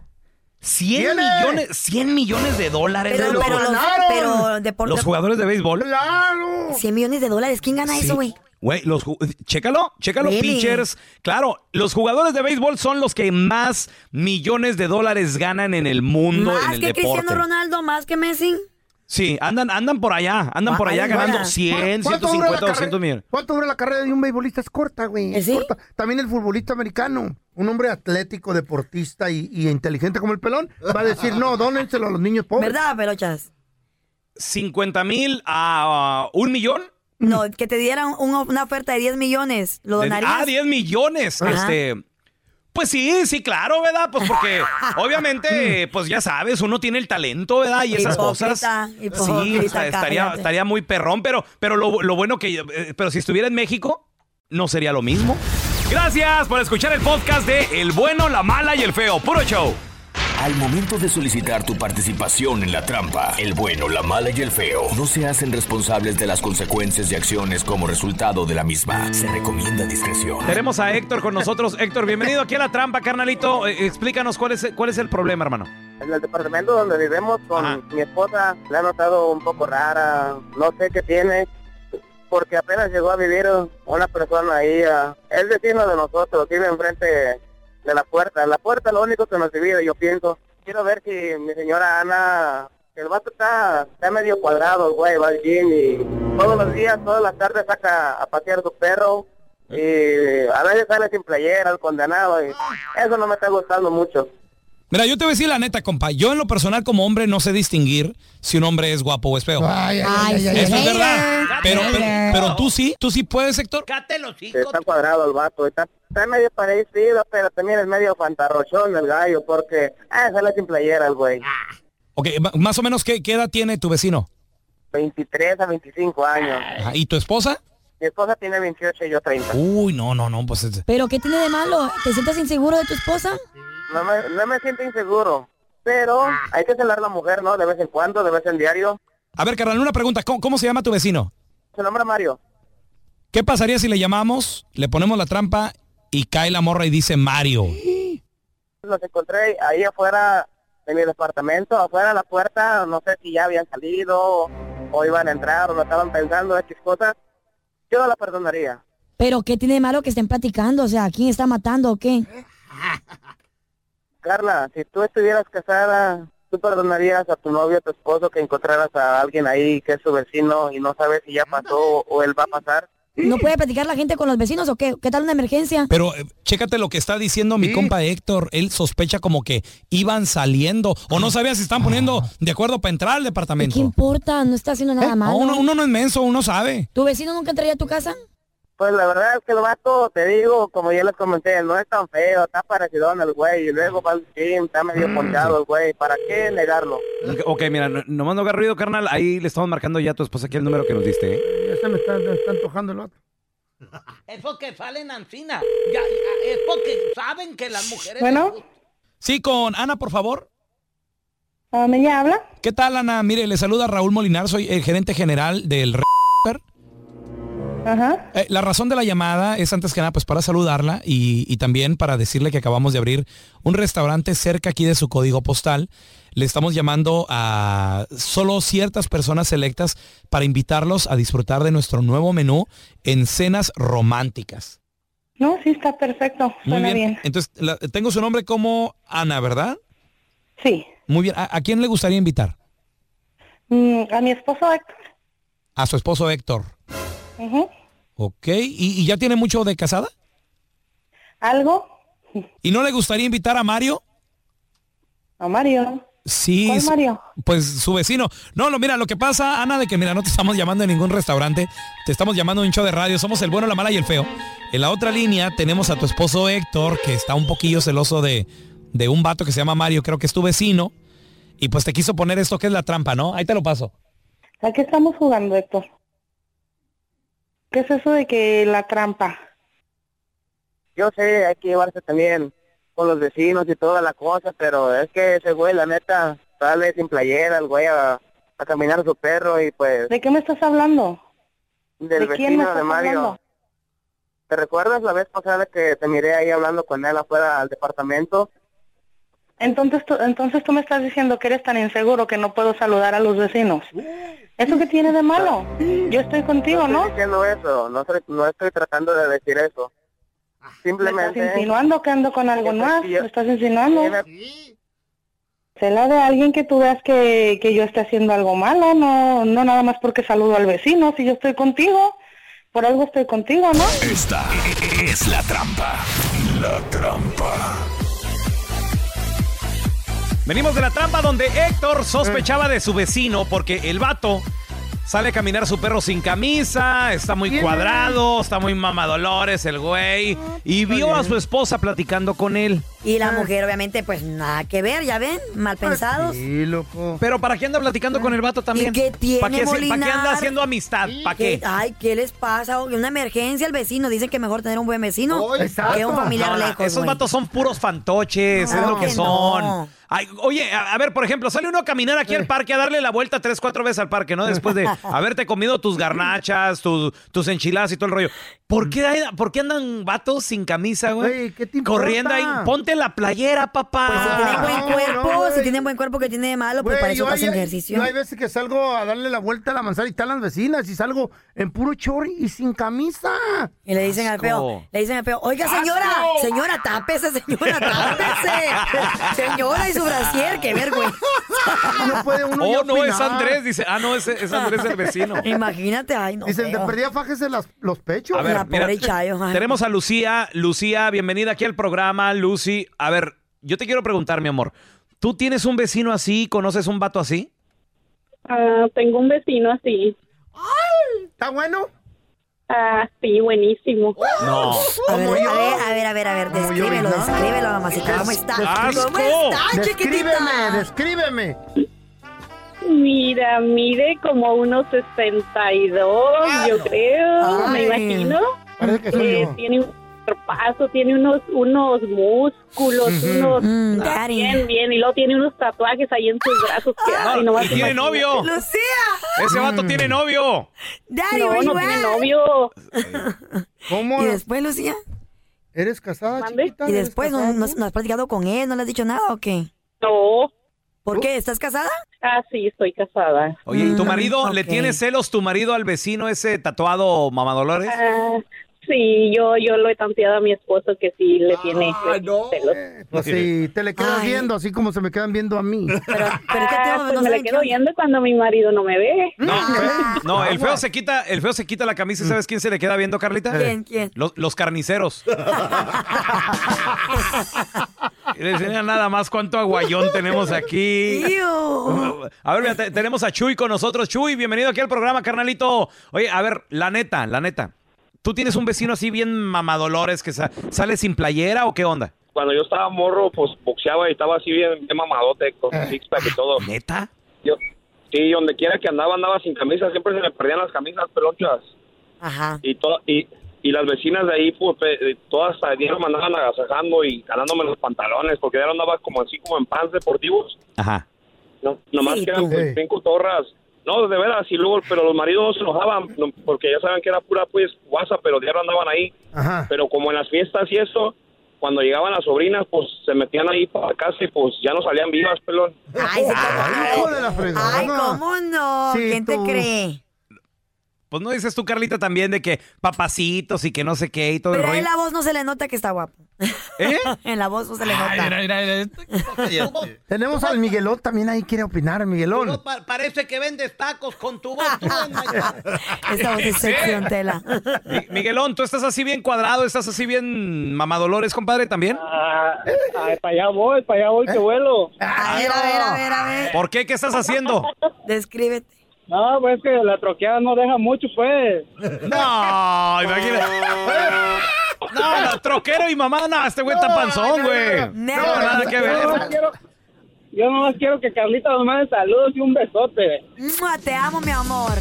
100 ¿Tiene? millones, 100 millones de dólares. Pero, pero, los, pero depor- los jugadores de béisbol. ¡Claro! 100 millones de dólares. ¿Quién gana Sí. eso, güey? Güey, los chécalo, chécalo, Really? pitchers. Claro, los jugadores de béisbol son los que más millones de dólares ganan en el mundo, en Más el que deporte. Cristiano Ronaldo, más que Messi. Sí, andan, andan por allá, andan por Ah, allá ahí ganando fuera. 100, ¿Cuánto dura la 150, carrera? 200 millones. ¿Cuánto dura la carrera de un beisbolista? Es corta, güey. Es corta. También el futbolista americano, un hombre atlético, deportista y, y inteligente como el pelón, va a decir, no, dónenselo a los niños pobres. ¿Verdad, pelochas? 50 mil a uh, un millón. No, que te dieran un- una oferta de 10 millones. ¿Lo donarías? ah, 10 millones. Ajá. Este. Pues sí, sí, claro, ¿verdad? Pues porque obviamente, pues ya sabes, uno tiene el talento, ¿verdad? Y esas Hipócrita, cosas. Sí, hipócrita, o sea, estaría, estaría muy perrón, pero, pero lo, lo bueno que. eh, pero si estuviera en México, no sería lo mismo. Gracias por escuchar el podcast de El bueno, la mala y el feo. Puro show. Al momento de solicitar tu participación en la trampa, el bueno, la mala y el feo no se hacen responsables de las consecuencias y acciones como resultado de la misma. Se recomienda discreción. Tenemos a Héctor con nosotros. Héctor, bienvenido aquí a la trampa, carnalito. Eh, explícanos cuál es, cuál es el problema, hermano. En el departamento donde vivimos con mi esposa le ha notado un poco rara, no sé qué tiene, porque apenas llegó a vivir una persona ahí, ah, es vecino de nosotros, vive enfrente de la puerta. La puerta es lo único que nos divide, yo pienso. Quiero ver si mi señora Ana, el vato está, está medio cuadrado, güey, va al gym y todos los días, todas las tardes saca a pasear su perro y a veces sale sin playera, el condenado, y eso no me está gustando mucho. Mira, yo te voy a decir la neta, compa. Yo en lo personal como hombre no sé distinguir si un hombre es guapo o es feo. Ay, ay, ay, Eso ay, es ay. verdad. Pero, pero, tú sí, tú sí puedes, Héctor. Está cuadrado el vato, está, está medio parecido, pero también es medio fantarrochón el gallo, porque ah, sale sin playera el güey. Ok, ma- más o menos, ¿qué, qué edad tiene tu vecino? 23 a 25 años. Ajá, ¿Y tu esposa? Mi esposa tiene 28 y yo 30. Uy, no, no, no, pues... es- ¿Pero qué tiene de malo? ¿Te sientes inseguro de tu esposa? No me, no me siento inseguro, pero hay que celar la mujer, ¿no? De vez en cuando, de vez en diario. A ver, carnal, una pregunta. ¿Cómo, cómo se llama tu vecino? Se nombra Mario. ¿Qué pasaría si le llamamos, le ponemos la trampa y cae la morra y dice Mario? Los encontré ahí afuera de mi departamento, afuera de la puerta, no sé si ya habían salido o iban a entrar o no estaban pensando X cosas. Yo no la perdonaría. ¿Pero qué tiene de malo que estén platicando? O sea, ¿quién está matando o qué? Carla, si tú estuvieras casada, ¿tú perdonarías a tu novio, a tu esposo, que encontraras a alguien ahí que es su vecino y no sabes si ya pasó o él va a pasar? ¿No puede platicar la gente con los vecinos o qué? ¿Qué tal una emergencia? Pero eh, chécate lo que está diciendo mi compa Héctor. Él sospecha como que iban saliendo o no sabía si están poniendo de acuerdo para entrar al departamento. ¿Qué importa? No está haciendo nada Eh, malo. no, uno, uno no es menso, uno sabe. ¿Tu vecino nunca entraría a tu casa? Pues la verdad es que el vato, te digo, como ya les comenté, no es tan feo, está parecido al güey, y luego va al gym, está medio ponchado el güey, ¿para qué negarlo? Ok, mira, no, nomás no haga ruido, carnal. Ahí le estamos marcando ya a tu esposa aquí el número que nos diste, ¿eh? Ya se me está, me está antojando el otro. Es porque salen ancina. Ya, ya, es porque saben que las mujeres... Bueno. Sí, con Ana, por favor. ¿Me habla? ¿Qué tal, Ana? Mire, le saluda Raúl Molinar, soy el gerente general del Ajá. Eh, la razón de la llamada es antes que nada pues para saludarla y, y también para decirle que acabamos de abrir un restaurante cerca aquí de su código postal. Le estamos llamando a solo ciertas personas selectas para invitarlos a disfrutar de nuestro nuevo menú en cenas románticas. No, sí está perfecto. Muy Suena bien. bien. Entonces, la- tengo su nombre como Ana, ¿verdad? Sí. Muy bien. ¿A, a quién le gustaría invitar? Mm, a mi esposo Héctor. A su esposo Héctor. Ok. ¿Y, y ya tiene mucho de casada? ¿Algo? ¿Y no le gustaría invitar a Mario? A Mario. Sí. ¿Cuál Mario? Pues su vecino. No, no, mira, lo que pasa, Ana, de que mira, no te estamos llamando en ningún restaurante, te estamos llamando en un show de radio, somos el bueno, la mala y el feo. En la otra línea tenemos a tu esposo Héctor, que está un poquillo celoso de, de un vato que se llama Mario, creo que es tu vecino, y pues te quiso poner esto que es la trampa, ¿no? Ahí te lo paso. ¿A qué estamos jugando, Héctor? ¿Qué es eso de que la trampa? yo sé, hay que llevarse también con los vecinos y toda la cosa, pero es que ese güey, la neta, sale sin playera, el güey a, a caminar a su perro y pues... ¿De qué me estás hablando? Del ¿De quién me vecino de Mario. hablando? ¿Te recuerdas la vez pasada que te miré ahí hablando con él afuera al departamento? Entonces tú, entonces tú me estás diciendo que eres tan inseguro que no puedo saludar a los vecinos. ¿Eso qué tiene de malo? Yo estoy contigo, No ¿no? estoy diciendo eso, no estoy, no estoy tratando de decir eso. ¿Me estás Simplemente... insinuando que ando con algo más? sí, yo- ¿Me estás insinuando? Sí, Cela de alguien que tú veas que, que yo esté haciendo algo malo, no, no nada más porque saludo al vecino, si yo estoy contigo, por algo estoy contigo, ¿no? Esta es la trampa. La trampa. Venimos de la trampa donde Héctor sospechaba de su vecino porque el vato sale a caminar su perro sin camisa, está muy cuadrado, está muy mamadolores el güey y vio a su esposa platicando con él. Y la mujer, obviamente, pues nada que ver, ¿ya ven? Mal pensados. Sí, loco. Pero ¿para qué anda platicando con el vato también? ¿Y qué tiene, ¿Para qué, ¿Para qué anda haciendo amistad? ¿Para qué? Ay, ¿qué les pasa? Una emergencia al vecino. Dicen que mejor tener un buen vecino que un familiar No, lejos. esos güey. vatos son puros fantoches, es lo que, que son. no. Ay, oye, a, a ver, por ejemplo, sale uno a caminar aquí al parque, a darle la vuelta tres, cuatro veces al parque, ¿no? Después de haberte comido tus garnachas, tus, tus enchiladas y todo el rollo. ¿Por qué, hay- por qué andan vatos sin camisa, güey? Güey, ¿qué te? Corriendo ahí, ponte la playera, papá. Pues si tienen buen no, cuerpo, no, si güey. tienen buen cuerpo, que tiene de malo? Pues Güey, para eso hacen ejercicio. yo hay veces que salgo a darle la vuelta a la manzana y están las vecinas y salgo en puro chori y sin camisa. Y le dicen al feo, Asco. le dicen al feo, oiga señora, señora, tápese, señora, tápese. señora y su brasier, qué vergüenza. No puede uno Oh, no, es. Andrés, dice. Ah, no, es, es Andrés el vecino. Imagínate, ay, no. Dicen, te perdía fájese las, los pechos. A ver, La mira, pobre Chayo, ay. tenemos a Lucía. Lucía, bienvenida aquí al programa. Lucy, a ver, yo te quiero preguntar, mi amor. ¿Tú tienes un vecino así? ¿Conoces un vato así? Ah, tengo un vecino así. ¿Está bueno? Ah, sí, buenísimo. No. A ver, Como yo. a ver, a ver, a ver, a ver, descríbelo, descríbelo, mamacita. ¿Cómo está? ¡Asco! ¿Cómo está, Descríbeme, chiquitita? descríbeme. Mira, mide como unos 62, yo creo, me Ay. imagino. Parece que soy Eh, yo. tiene un cuerpazo, tiene unos unos músculos, unos Mm, ah, bien, bien, y luego tiene unos tatuajes ahí en sus brazos que ay, No, y tiene novio. Lucía, Ese vato tiene novio. daddy, No, no tiene novio. ¿Cómo? Y después, Lucía, ¿Eres casada, y ¿Eres después, ¿no, casada no- tú? no has platicado con él? ¿No le has dicho nada o qué? No. ¿Por qué? ¿Estás casada? Ah, sí, estoy casada. Oye, ¿y tu Mm, marido le tiene celos tu marido al vecino ese tatuado mamadolores? Ah, sí, yo yo lo he tanteado a mi esposo que sí le tiene le tiene celos. Pues sí, te le quedas Ay. viendo así como se me quedan viendo a mí. Pero, pero es que Ah, pues no me le qué quedo onda. viendo cuando mi marido no me ve. No, Ah. no, el feo se quita, el feo se quita la camisa y ¿sabes quién se le queda viendo, Carlita? ¿Quién, quién? Los, los carniceros. Y le enseña nada más cuánto aguayón tenemos aquí. Iu. A ver, mira, te- tenemos a Chuy con nosotros. Chuy, bienvenido aquí al programa, carnalito. Oye, a ver, la neta, la neta. ¿Tú tienes un vecino así bien mamadolores que sa- sale sin playera o qué onda? Cuando yo estaba morro, pues boxeaba y estaba así bien, bien mamadote, con six pack y todo. ¿Neta? Yo, sí, donde quiera que andaba, andaba sin camisa. Siempre se me perdían las camisas pelonchas. Ajá. Y, to- y, y las vecinas de ahí, pues, todas ayer me andaban agasajando y ganándome los pantalones, porque ya andaba como así, como en pants deportivos. Ajá. No, nomás Sí, que eran tú. pues, bien cotorras. No, de veras, y luego, pero los maridos no se enojaban, no, porque ya saben que era pura, pues, guasa, pero diario andaban ahí. Ajá. Pero como en las fiestas y eso, cuando llegaban las sobrinas, pues, se metían ahí para casa y, pues, ya no salían vivas, pelón. Ay, Ay. Ay, ¿cómo no? Sí, ¿Quién te cree? Pues no dices tú, Carlita, también de que papacitos y que no sé qué y todo el Pero rollo. en la voz no se le nota que está guapo. ¿Eh? en la voz no se le nota. Tenemos al Miguelón también ahí quiere opinar, Miguelón. No, pa- parece que vendes tacos con tu voz. tú, Esta voz es sexy, don Tela. Mi- Miguelón, ¿tú estás así bien cuadrado? ¿Estás así bien mamadolores, compadre, también? Ah, ay, para allá voy, para allá voy que vuelo. A ver, a ver, a ver, a ver. ¿Por qué? ¿Qué estás haciendo? Descríbete. No, pues que la troqueada no deja mucho, pues. No, imagínate. No, no, troquero y mamá, no, este güey está panzón, güey. No, nada que Yo nomás ver. quiero, yo nomás quiero que Carlita nos mande saludos y un besote. Mua, Te amo, mi amor.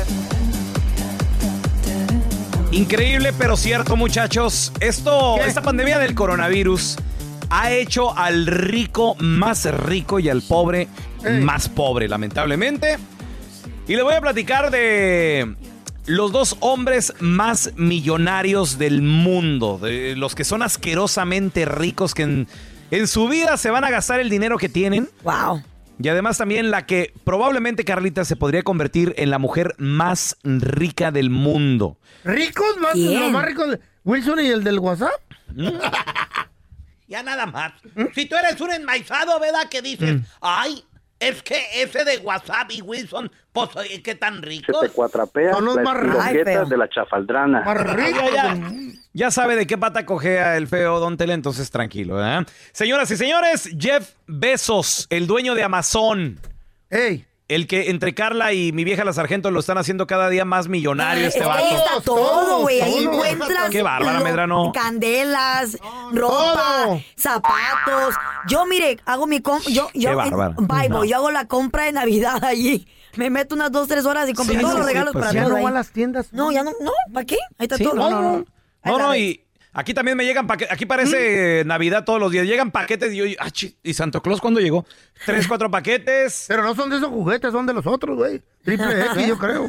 Increíble, pero cierto, muchachos. Esto, esta pandemia del coronavirus ha hecho al rico más rico y al pobre más pobre, lamentablemente. Y le voy a platicar de los dos hombres más millonarios del mundo, de los que son asquerosamente ricos, que en, en su vida se van a gastar el dinero que tienen. Wow. Y además también la que probablemente Carlita se podría convertir en la mujer más rica del mundo. ¿Ricos? Más, más ricos. ¿Wilson y el del WhatsApp? Ya nada más. Si tú eres un enmaizado, ¿verdad? Que dices, ay, es que ese de WhatsApp y Wilson, pues, oye, ¿qué tan rico? Se te cuatrapea Son los croquetas de la chafaldrana. Ya, ya. Ya sabe de qué pata cojea el feo Don Tele, entonces tranquilo, ¿eh? Señoras y señores, Jeff Bezos, el dueño de Amazon. El que entre Carla y mi vieja la sargento lo están haciendo cada día más millonario este vato. ahí está todo, güey. Ahí encuentras. Qué bárbara, Medrano. Candelas, ropa, zapatos. Yo, mire, hago mi compra. Yo, yo, Qué bárbara. Bible, No. yo hago la compra de Navidad allí. Me meto unas dos, tres horas y compro Sí, todos sí, los regalos pues para ya no ahí. va a las tiendas. No, ya no, no. ¿Para qué? Ahí está Sí, todo. no, no, no. No, no, y aquí también me llegan paquetes. Aquí parece ¿Mm? Navidad todos los días. Llegan paquetes y yo, ah, ¿y Santo Claus cuándo llegó? Tres, cuatro paquetes. Pero no son de esos juguetes, son de los otros, güey. Triple X, yo creo.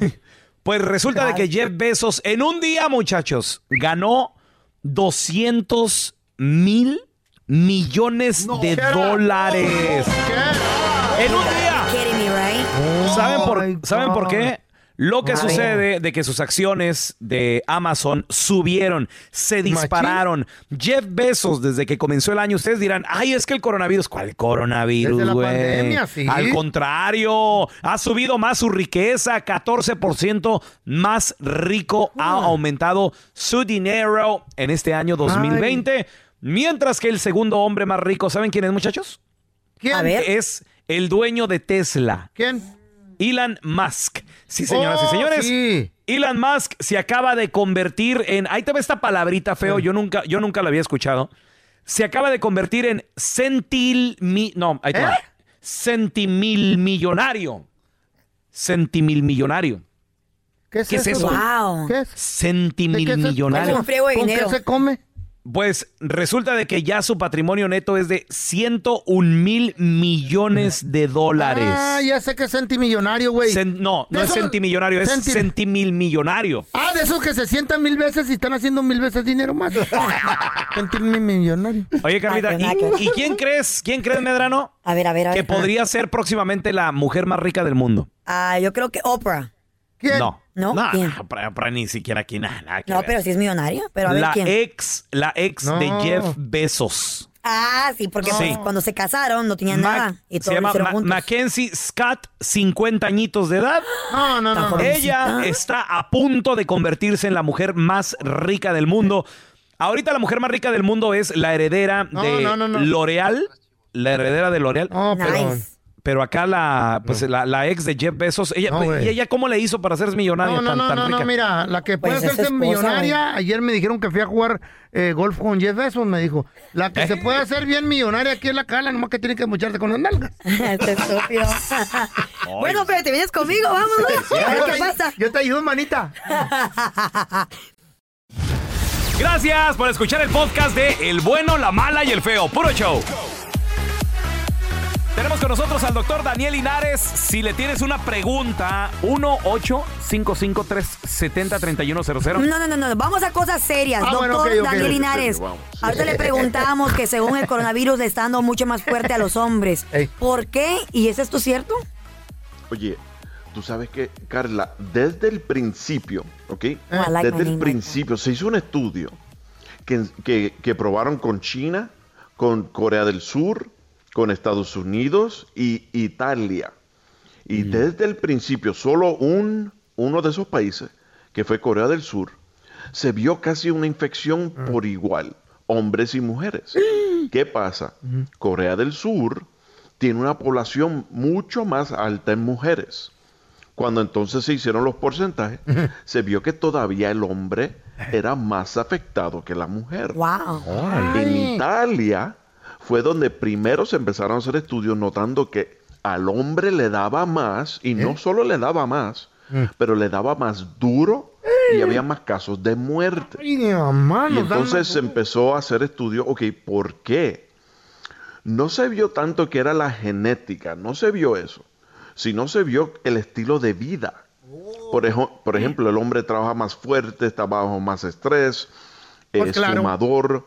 Pues resulta de que Jeff Bezos en un día, muchachos, ganó 200 mil millones de dólares. En un día. ¿Saben Oh por, ¿saben por qué? Lo que Ay. sucede de que sus acciones de Amazon subieron, se dispararon. Jeff Bezos, desde que comenzó el año, ustedes dirán, ay, es que el coronavirus, ¿cuál coronavirus, güey? sí. Al contrario, ha subido más su riqueza, 14% más rico ha aumentado su dinero en este año 2020. Mientras que el segundo hombre más rico, ¿saben quién es, muchachos? ¿Quién? A ver. Es el dueño de Tesla. ¿Quién? Elon Musk. Sí, señoras y Oh, señores. sí. Elon Musk se acaba de convertir en. Ahí te ve esta palabrita feo. Yo nunca, yo nunca la había escuchado. Se acaba de convertir en centil. mi- no, ahí te va. Centimil millonario. Centimil millonario. ¿Qué es, ¿Qué es eso? Wow. ¿Qué es? Centimil ¿De qué se- millonario. Es un friego de ¿Con qué se come? Pues resulta de que ya su patrimonio neto es de 101 mil millones de dólares. Ah, ya sé que es centimillonario, güey. No, no es esos- centimillonario, es centi- centimil millonario. Ah, de esos que se sientan mil veces y están haciendo mil veces dinero más. centimillonario. Oye, Carlita, Ay, qué naco. ¿y, y quién crees? ¿Quién crees, Medrano? A ver, a ver, a ver. Que podría ser próximamente la mujer más rica del mundo. Ah, yo creo que Oprah. ¿Quién? No. ¿No? No, ¿Quién? Ni siquiera aquí, nada, nada que No, ver. pero sí es millonaria. Pero a ver la quién. ex, la ex de No. Jeff Bezos. Ah, sí, porque pues, cuando se casaron no tenían Mac- nada. Y se todo lo llama hicieron Ma- juntos. Mackenzie Scott, 50 añitos de edad. No, no, no. Ella está a punto de convertirse en la mujer más rica del mundo. Ahorita la mujer más rica del mundo es la heredera No, de no, no, no. L'Oreal. La heredera de L'Oreal. No, pero... Nice. Pero acá la, pues, la, la ex de Jeff Bezos, ella, No, güey. ¿y ella cómo le hizo para ser millonaria No, no, tan, no, tan no, rica? no, mira, la que puede Pues hacerse esposa, millonaria, ayer me dijeron que fui a jugar eh, golf con Jeff Bezos, me dijo, la que ¿Eh? se puede hacer bien millonaria aquí es la cala, nomás que tiene que mocharse con las nalgas. Este estúpido. bueno, pero te vienes conmigo, vámonos. A ver qué te, pasa. yo te ayudo, manita. Gracias por escuchar el podcast de El Bueno, la Mala y el Feo. Puro show. Tenemos con nosotros al doctor Daniel Linares. Si le tienes una pregunta, 1-855-370-3100. No, no, no, no, vamos a cosas serias. Ah, Doctor bueno. Daniel Linares, ahorita le preguntamos que según el coronavirus le está dando mucho más fuerte a los hombres. Ey. ¿Por qué? ¿Y es esto cierto? Oye, tú sabes que, Carla, desde el principio, ¿ok? Like desde el principio se hizo un estudio que, que- que probaron con China, con Corea del Sur, con Estados Unidos y Italia. Y desde el principio, solo un, uno de esos países, que fue Corea del Sur, se vio casi una infección por igual, hombres y mujeres. ¿Qué pasa? Corea del Sur tiene una población mucho más alta en mujeres. Cuando entonces se hicieron los porcentajes, se vio que todavía el hombre era más afectado que la mujer. Wow. En Italia fue donde primero se empezaron a hacer estudios notando que al hombre le daba más, y no solo le daba más, pero le daba más duro y había más casos de muerte. Ay, Y entonces se empezó a hacer estudios, ok, ¿por qué? No se vio tanto que era la genética, no se vio eso, sino se vio el estilo de vida. Por, ejo- por ejemplo, el hombre trabaja más fuerte, está bajo más estrés, Pues es claro. fumador,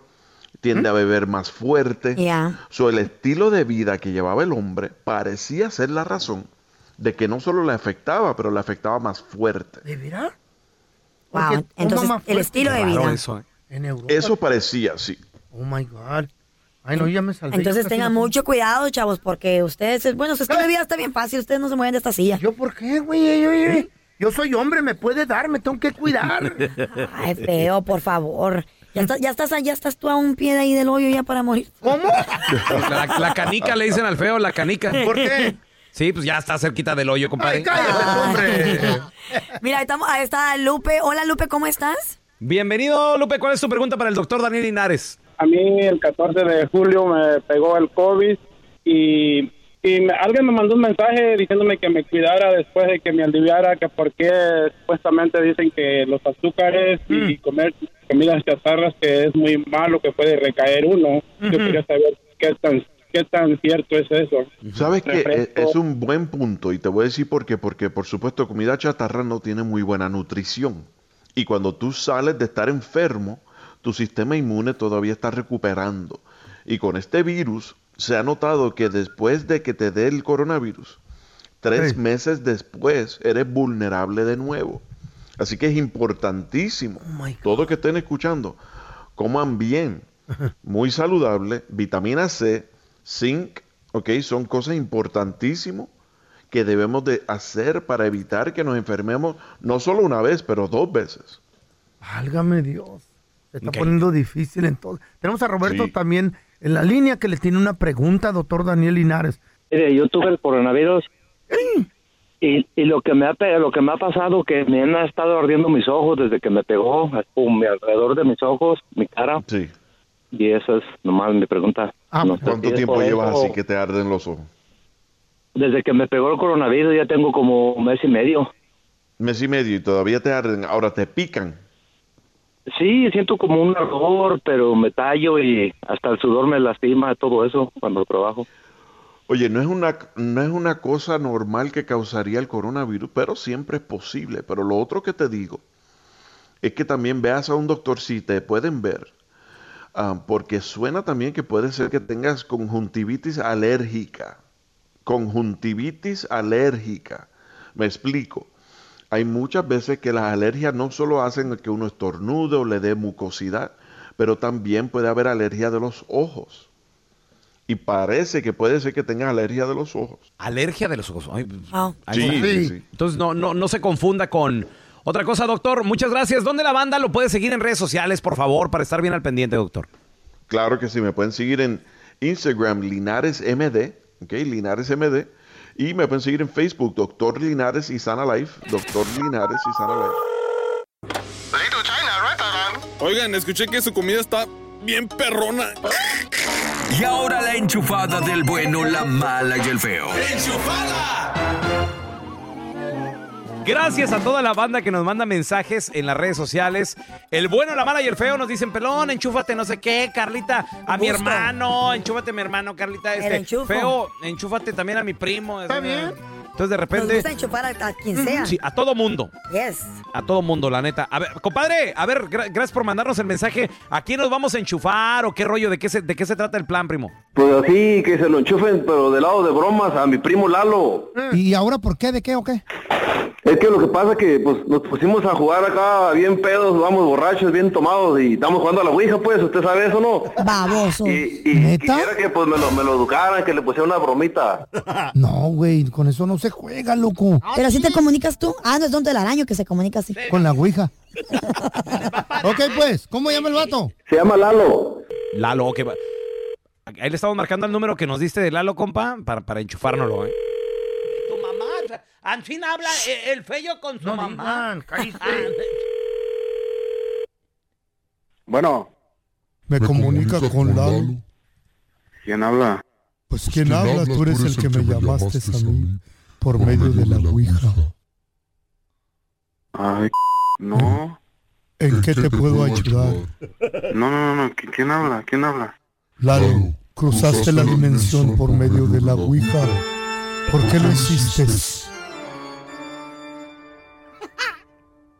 tiende a beber más fuerte. Ya. So, el estilo de vida que llevaba el hombre parecía ser la razón de que no solo le afectaba, pero le afectaba más fuerte. ¿De veras? Wow, entonces, más el estilo de vida. eso, ¿eh? En Europa. Eso parecía, sí. Oh my God. Ay, no, ya me salvé. Entonces tengan no- mucho cuidado, chavos, porque ustedes, bueno, su estilo de vida está bien fácil, ustedes no se mueven de esta silla. ¿Yo por qué, güey? Yo, yo- yo soy hombre, me puede dar, me tengo que cuidar. Ay, feo, por favor. Ya estás, ya estás, ya estás tú a un pie de ahí del hoyo ya para morir. ¿Cómo? La, la canica le dicen al feo, la canica. ¿Por qué? Sí, pues ya está cerquita del hoyo, compadre. Mira, estamos, ahí está Lupe. Hola, Lupe, ¿cómo estás? Bienvenido, Lupe. ¿Cuál es tu pregunta para el doctor Daniel Linares? A mí el 14 de julio me pegó el COVID y, y me- alguien me mandó un mensaje diciéndome que me cuidara después de que me aliviara, que porque supuestamente dicen que los azúcares y comer comidas chatarras que es muy malo, que puede recaer uno. Yo quería saber qué tan, qué tan cierto es eso. ¿Sabes qué? Es, es un buen punto y te voy a decir por qué. Porque, por supuesto, comida chatarra no tiene muy buena nutrición. Y cuando tú sales de estar enfermo, tu sistema inmune todavía está recuperando. Y con este virus se ha notado que después de que te dé el coronavirus, tres meses después eres vulnerable de nuevo. Así que es importantísimo, todo que estén escuchando, coman bien, muy saludable, vitamina C, zinc, ok, son cosas importantísimas que debemos de hacer para evitar que nos enfermemos no solo una vez, pero dos veces. Válgame Dios. Se está poniendo difícil entonces. Tenemos a Roberto Sí. también en la línea que le tiene una pregunta, doctor Daniel Linares. Mire, yo tuve el coronavirus y, y lo que me ha lo que me ha pasado que me han estado ardiendo mis ojos desde que me pegó, pum, alrededor de mis ojos, mi cara. Sí. Y eso es nomás mi pregunta. No sé si ¿Cuánto tiempo llevas eso. así que te arden los ojos? Desde que me pegó el coronavirus ya tengo como un mes y medio. Mes y medio y todavía te arden, ahora te pican. Sí, siento como un ardor, pero me tallo y hasta el sudor me lastima, todo eso cuando trabajo. Oye, no es una no es una cosa normal que causaría el coronavirus, pero siempre es posible. Pero lo otro que te digo es que también veas a un doctor si te pueden ver, ah, porque suena también que puede ser que tengas conjuntivitis alérgica. Conjuntivitis alérgica. Me explico. Hay muchas veces que las alergias no solo hacen que uno estornude o le dé mucosidad, pero también puede haber alergia de los ojos. Y parece que puede ser que tengas alergia de los ojos. Alergia de los ojos. Ay, Ah. Sí, sí, sí. Entonces no, no, no se confunda con otra cosa, doctor. Muchas gracias. ¿Dónde la banda lo puede seguir en redes sociales, por favor, para estar bien al pendiente, doctor? Claro que sí, me pueden seguir en Instagram Linares MD, ok, Linares MD, y me pueden seguir en Facebook Doctor Linares y Sana Life, Doctor Linares y Sana Life. Oigan, escuché que su comida está bien perrona. Y ahora la enchufada del bueno, la mala y el feo. Gracias a toda la banda que nos manda mensajes en las redes sociales. El bueno, la mala y el feo nos dicen, pelón, enchúfate no sé qué, Carlita, a mi hermano, enchúfate a mi hermano, Carlita, El este, feo, enchúfate también a mi primo. Está bien. Entonces de Nos repente... gusta enchufar a, a quien sea. Sí, a todo mundo. Yes. A todo mundo, la neta. A ver, compadre, a ver, gra- gracias por mandarnos el mensaje. ¿A quién nos vamos a enchufar o qué rollo? ¿De qué se, de qué se trata el plan, primo? Pues así, que se lo enchufen, pero del lado de bromas, a mi primo Lalo. ¿Y ahora por qué? ¿De qué o qué? Es que lo que pasa es que pues, nos pusimos a jugar acá bien pedos, vamos borrachos, bien tomados y estamos jugando a la Ouija, pues, ¿usted sabe eso, no? Baboso. Y, y quisiera que pues me lo, me lo educaran, que le pusiera una bromita. No, güey, con eso no se juega, loco. Pero así te comunicas tú. Ah, no es Don Telaraño que se comunica así. Con la ouija. ok, pues, ¿cómo llama el vato? Se llama Lalo. Lalo, ok. va. Ahí le estamos marcando el número que nos diste de Lalo, compa, para, para enchufárnoslo, ¿eh? Fin habla eh, el feo con su mamá. Bueno, Me comunica con Lalo. ¿quién habla? Pues ¿quién habla? Tú eres el que me llamaste a mí por medio de la ouija. Ay, No, ¿En qué te puedo ayudar? no, no, no. ¿qui- ¿Quién habla? ¿Quién habla? Lalo, cruzaste la dimensión por medio de la Ouija. ¿Por qué lo hiciste?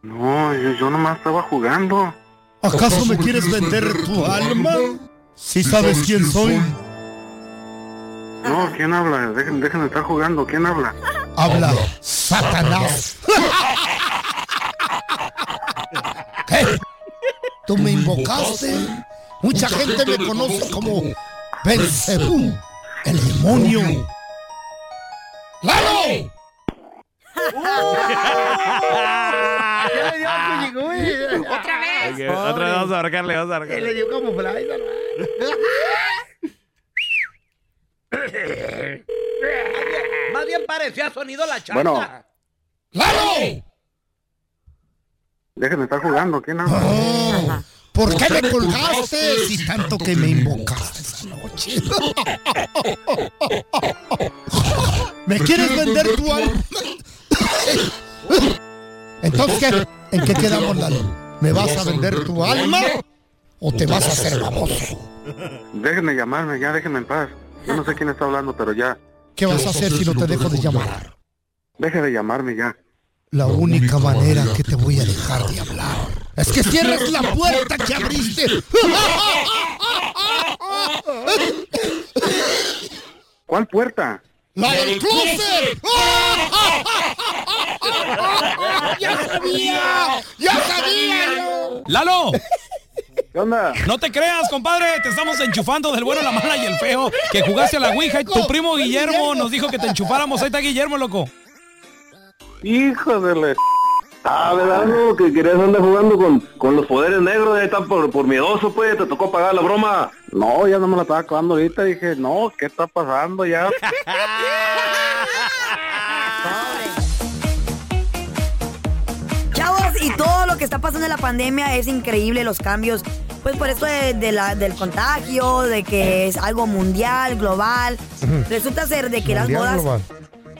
No, yo, yo nomás estaba jugando. ¿Acaso me quieres vender tu alma? ¿Sí sabes quién soy? No, ¿quién habla? Dejen, dejen de estar jugando. ¿Quién habla? Habla Satanás. ¿Qué? ¿Tú me invocaste? Mucha gente me conoce como Belcebú, el demonio. ¡Lalo! Otra vez. Ok, Otra vez vamos a marcarle, vamos a marcarle. Le dio camuflaje. Más bien parecía sonido la chata. Bueno. ¡Lalo! Dejen de estar jugando. ¿Quién habla? ¿Por qué me colgaste si tanto que me invocaste esa noche? ¿Me quieres vender tu alma? Entonces, ¿qué? ¿En qué quedamos, Lalo? ¿Me vas a vender tu alma o te vas a hacer baboso? Déjenme llamarme, ya déjenme en paz. Yo no sé quién está hablando, pero ya. ¿Qué vas a hacer si no te dejo de llamar? Deje de llamarme ya. La única manera que te voy a dejar de hablar es que cierres la puerta que abriste. ¿Cuál puerta? ¡La del closet! ¡Ya sabía! ¡Ya sabía yo! ¡Lalo! ¿Qué onda? No te creas, compadre. Te estamos enchufando del bueno, la mala y el feo. Que jugaste a la Ouija y tu primo Guillermo nos dijo que te enchufáramos. Ahí está Guillermo, loco. Hijo de la... Ah, ¿verdad? No, que querías andar jugando con, con los poderes negros, ahí está por, por miedoso, pues, te tocó pagar la broma. No, ya no me la estaba acabando ahorita. Dije, no, ¿qué está pasando ya? Chavos, y todo lo que está pasando en la pandemia es increíble, los cambios. Pues por esto de, de la, del contagio, de que es algo mundial, global. Resulta ser de que las Mundial bodas, global.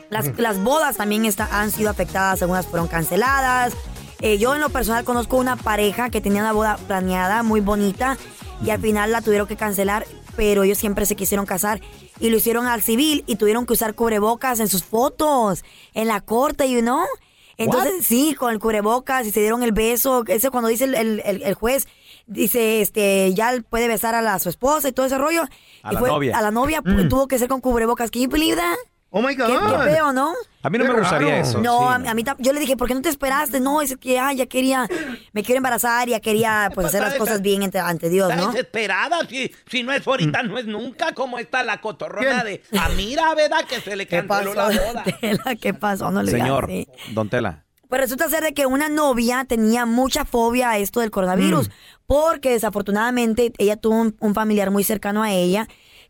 Las, las bodas también está- han sido afectadas, algunas fueron canceladas. Eh, yo en lo personal conozco una pareja que tenía una boda planeada muy bonita y al final la tuvieron que cancelar, pero ellos siempre se quisieron casar y lo hicieron al civil y tuvieron que usar cubrebocas en sus fotos, en la corte, you know. Entonces, sí, con el cubrebocas y se dieron el beso. Ese cuando dice el, el- el- juez, dice, este, ya puede besar a, la, a su esposa y todo ese rollo. A Y la fue- novia. A la novia Mm. tuvo que ser con cubrebocas. ¿Can you believe that? Oh my Qué, qué feo, ¿no? A mí no me gustaría eso. No, sí. a, mí- a mí yo le dije, ¿por qué no te esperaste? No, es que ah, ya quería, me quiero embarazar, ya quería pues hacer las cosas bien ante, ante Dios, ¿no? desesperada. Si, si no es ahorita, no es nunca. ¿Cómo está la cotorrona de a mira, verdad? Que se le ¿Qué canceló pasó? la boda. Tela, ¿Qué pasó? No le digas Señor, así. Don Tela. Pues resulta ser de que una novia tenía mucha fobia a esto del coronavirus, porque desafortunadamente ella tuvo un, un familiar muy cercano a ella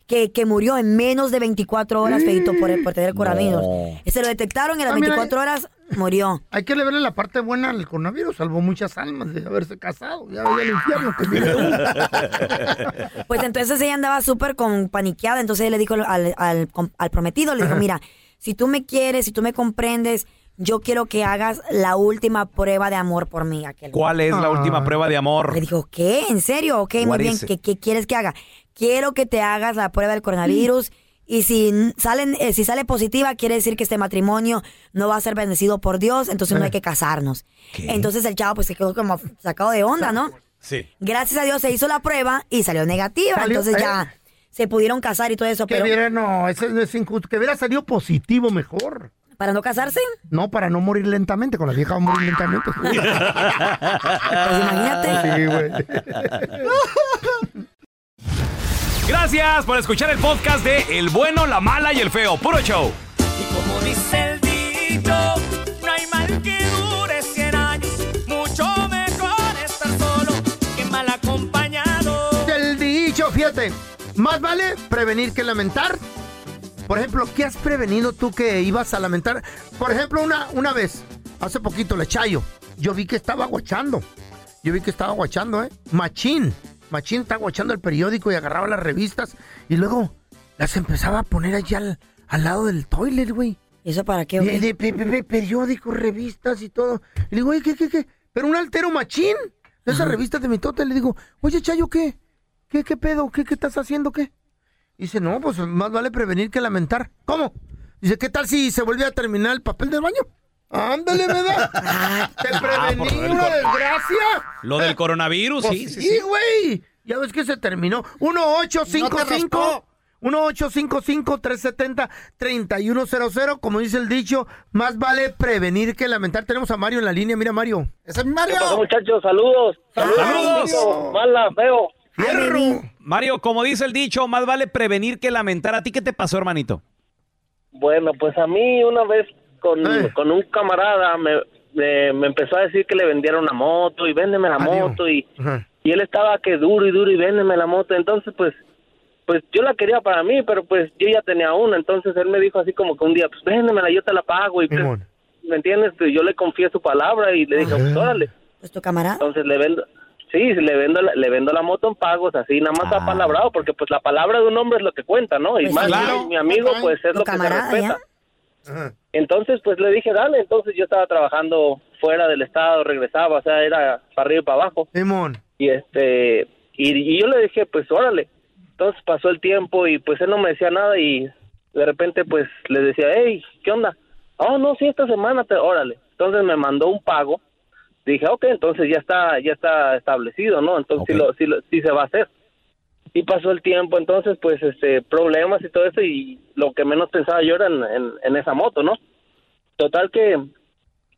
que, que murió en menos de 24 horas, feito, por, por tener coronavirus. Se lo detectaron y a las Ah, mira, 24 horas murió. Hay que verle la parte buena al coronavirus. Salvó muchas almas de haberse casado. Ya veía el infierno que viene Pues entonces ella andaba súper con paniqueada, entonces él le dijo al, al- al prometido, le dijo, Ajá. mira, si tú me quieres, si tú me comprendes, yo quiero que hagas la última prueba de amor por mí. Aquel. ¿Cuál es la última prueba de amor? Le dijo, ¿qué? ¿En serio? Ok, muy What bien. is it? ¿Qué, qué quieres que haga? Quiero que te hagas la prueba del coronavirus. Y si salen, eh, si sale positiva, quiere decir que este matrimonio no va a ser bendecido por Dios, entonces no hay que casarnos. Entonces el chavo pues se quedó como sacado de onda, ¿no? Sí. Gracias a Dios se hizo la prueba y salió negativa. Salió- entonces eh. ya se pudieron casar y todo eso. Que Pero hubiera, no, eso es injusto. Que hubiera salido positivo mejor. ¿Para no casarse? No, para no morir lentamente. Con la vieja va a morir lentamente. Pues imagínate. Sí, güey. Gracias por escuchar el podcast de El bueno, la mala y el feo. Puro show. Y como dice el dicho, no hay mal que dure 100 años. Mucho mejor estar solo que mal acompañado. Del dicho, fíjate. Más vale prevenir que lamentar. Por ejemplo, ¿qué has prevenido tú que ibas a lamentar? Por ejemplo, una, una vez, hace poquito, le Chayo, yo vi que estaba guachando. Yo vi que estaba guachando, ¿eh? Machín. Machín estaba guachando el periódico y agarraba las revistas y luego las empezaba a poner allá al, al lado del toilet, güey. ¿Eso para qué? De, de- periódicos, revistas y todo. Y le digo, oye, ¿qué, qué, qué? pero un altero machín. De esa revista de mitote le digo, oye, Chayo, ¿qué? ¿Qué, qué pedo? ¿Qué, qué estás haciendo? ¿Qué? Dice, no, pues más vale prevenir que lamentar. ¿Cómo? Dice, ¿qué tal si se vuelve a terminar el papel del baño? Ándale, ¿verdad? Te Ah, por prevení el una desgracia. Lo del coronavirus, Pues sí, sí, sí, sí. güey. Ya ves que se terminó. 1-855. 1-855-370-3100. Como dice el dicho, más vale prevenir que lamentar. Tenemos a Mario en la línea. Mira, Mario. Ese es Mario. ¿Qué pasó, muchachos? Saludos. Saludos. Mario. Mala, feo. Mario, como dice el dicho, más vale prevenir que lamentar. ¿A ti qué te pasó, hermanito? Bueno, pues a mí una vez con, con un camarada me, me, me empezó a decir que le vendiera una moto y véndeme la moto y, y él estaba que duro y duro y véndeme la moto. Entonces, pues, pues yo la quería para mí, pero pues yo ya tenía una. Entonces él me dijo así como que un día, pues véndemela, yo te la pago. Y pues, ¿me entiendes? Pues, yo le confié su palabra y le dije, pues órale. ¿Es tu camarada? Entonces le vendo, sí, le vendo, la- le vendo la moto en pagos, así nada más apalabrado, porque pues la palabra de un hombre es lo que cuenta, ¿no? Y Pues más claro. mi- mi amigo, pues es lo que se camarada, Entonces, pues le dije, dale, entonces yo estaba trabajando fuera del estado, regresaba, o sea, era para arriba y para abajo. Y este, y, y yo le dije, pues órale. Entonces pasó el tiempo y pues él no me decía nada y de repente pues le decía, hey, ¿qué onda? Oh, no, sí, esta semana, te, órale. Entonces me mandó un pago. Dije, ok, entonces ya está, ya está establecido, ¿no? Entonces sí, lo, sí, lo- sí se va a hacer. Y pasó el tiempo, entonces pues este, problemas y todo eso y lo que menos pensaba yo era en, en, en esa moto, ¿no? Total que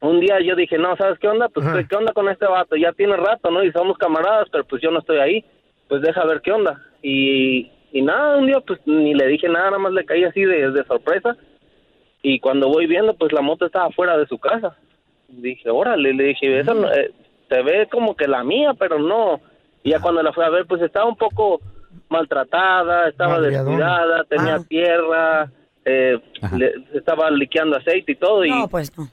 un día yo dije, no, ¿sabes qué onda? Pues, ¿qué onda con este vato? Ya tiene rato, ¿no? Y somos camaradas, pero pues yo no estoy ahí. Pues deja ver qué onda. Y, y nada, un día pues ni le dije nada, nada más le caí así de, de sorpresa. Y cuando voy viendo, pues la moto estaba fuera de su casa. Dije, órale, le dije, esa no- eh, se ve como que la mía, pero no. Y ya cuando la fui a ver, pues estaba un poco maltratada, estaba descuidada, tenía tierra, eh, le- estaba liqueando aceite y todo. Y, No, pues no.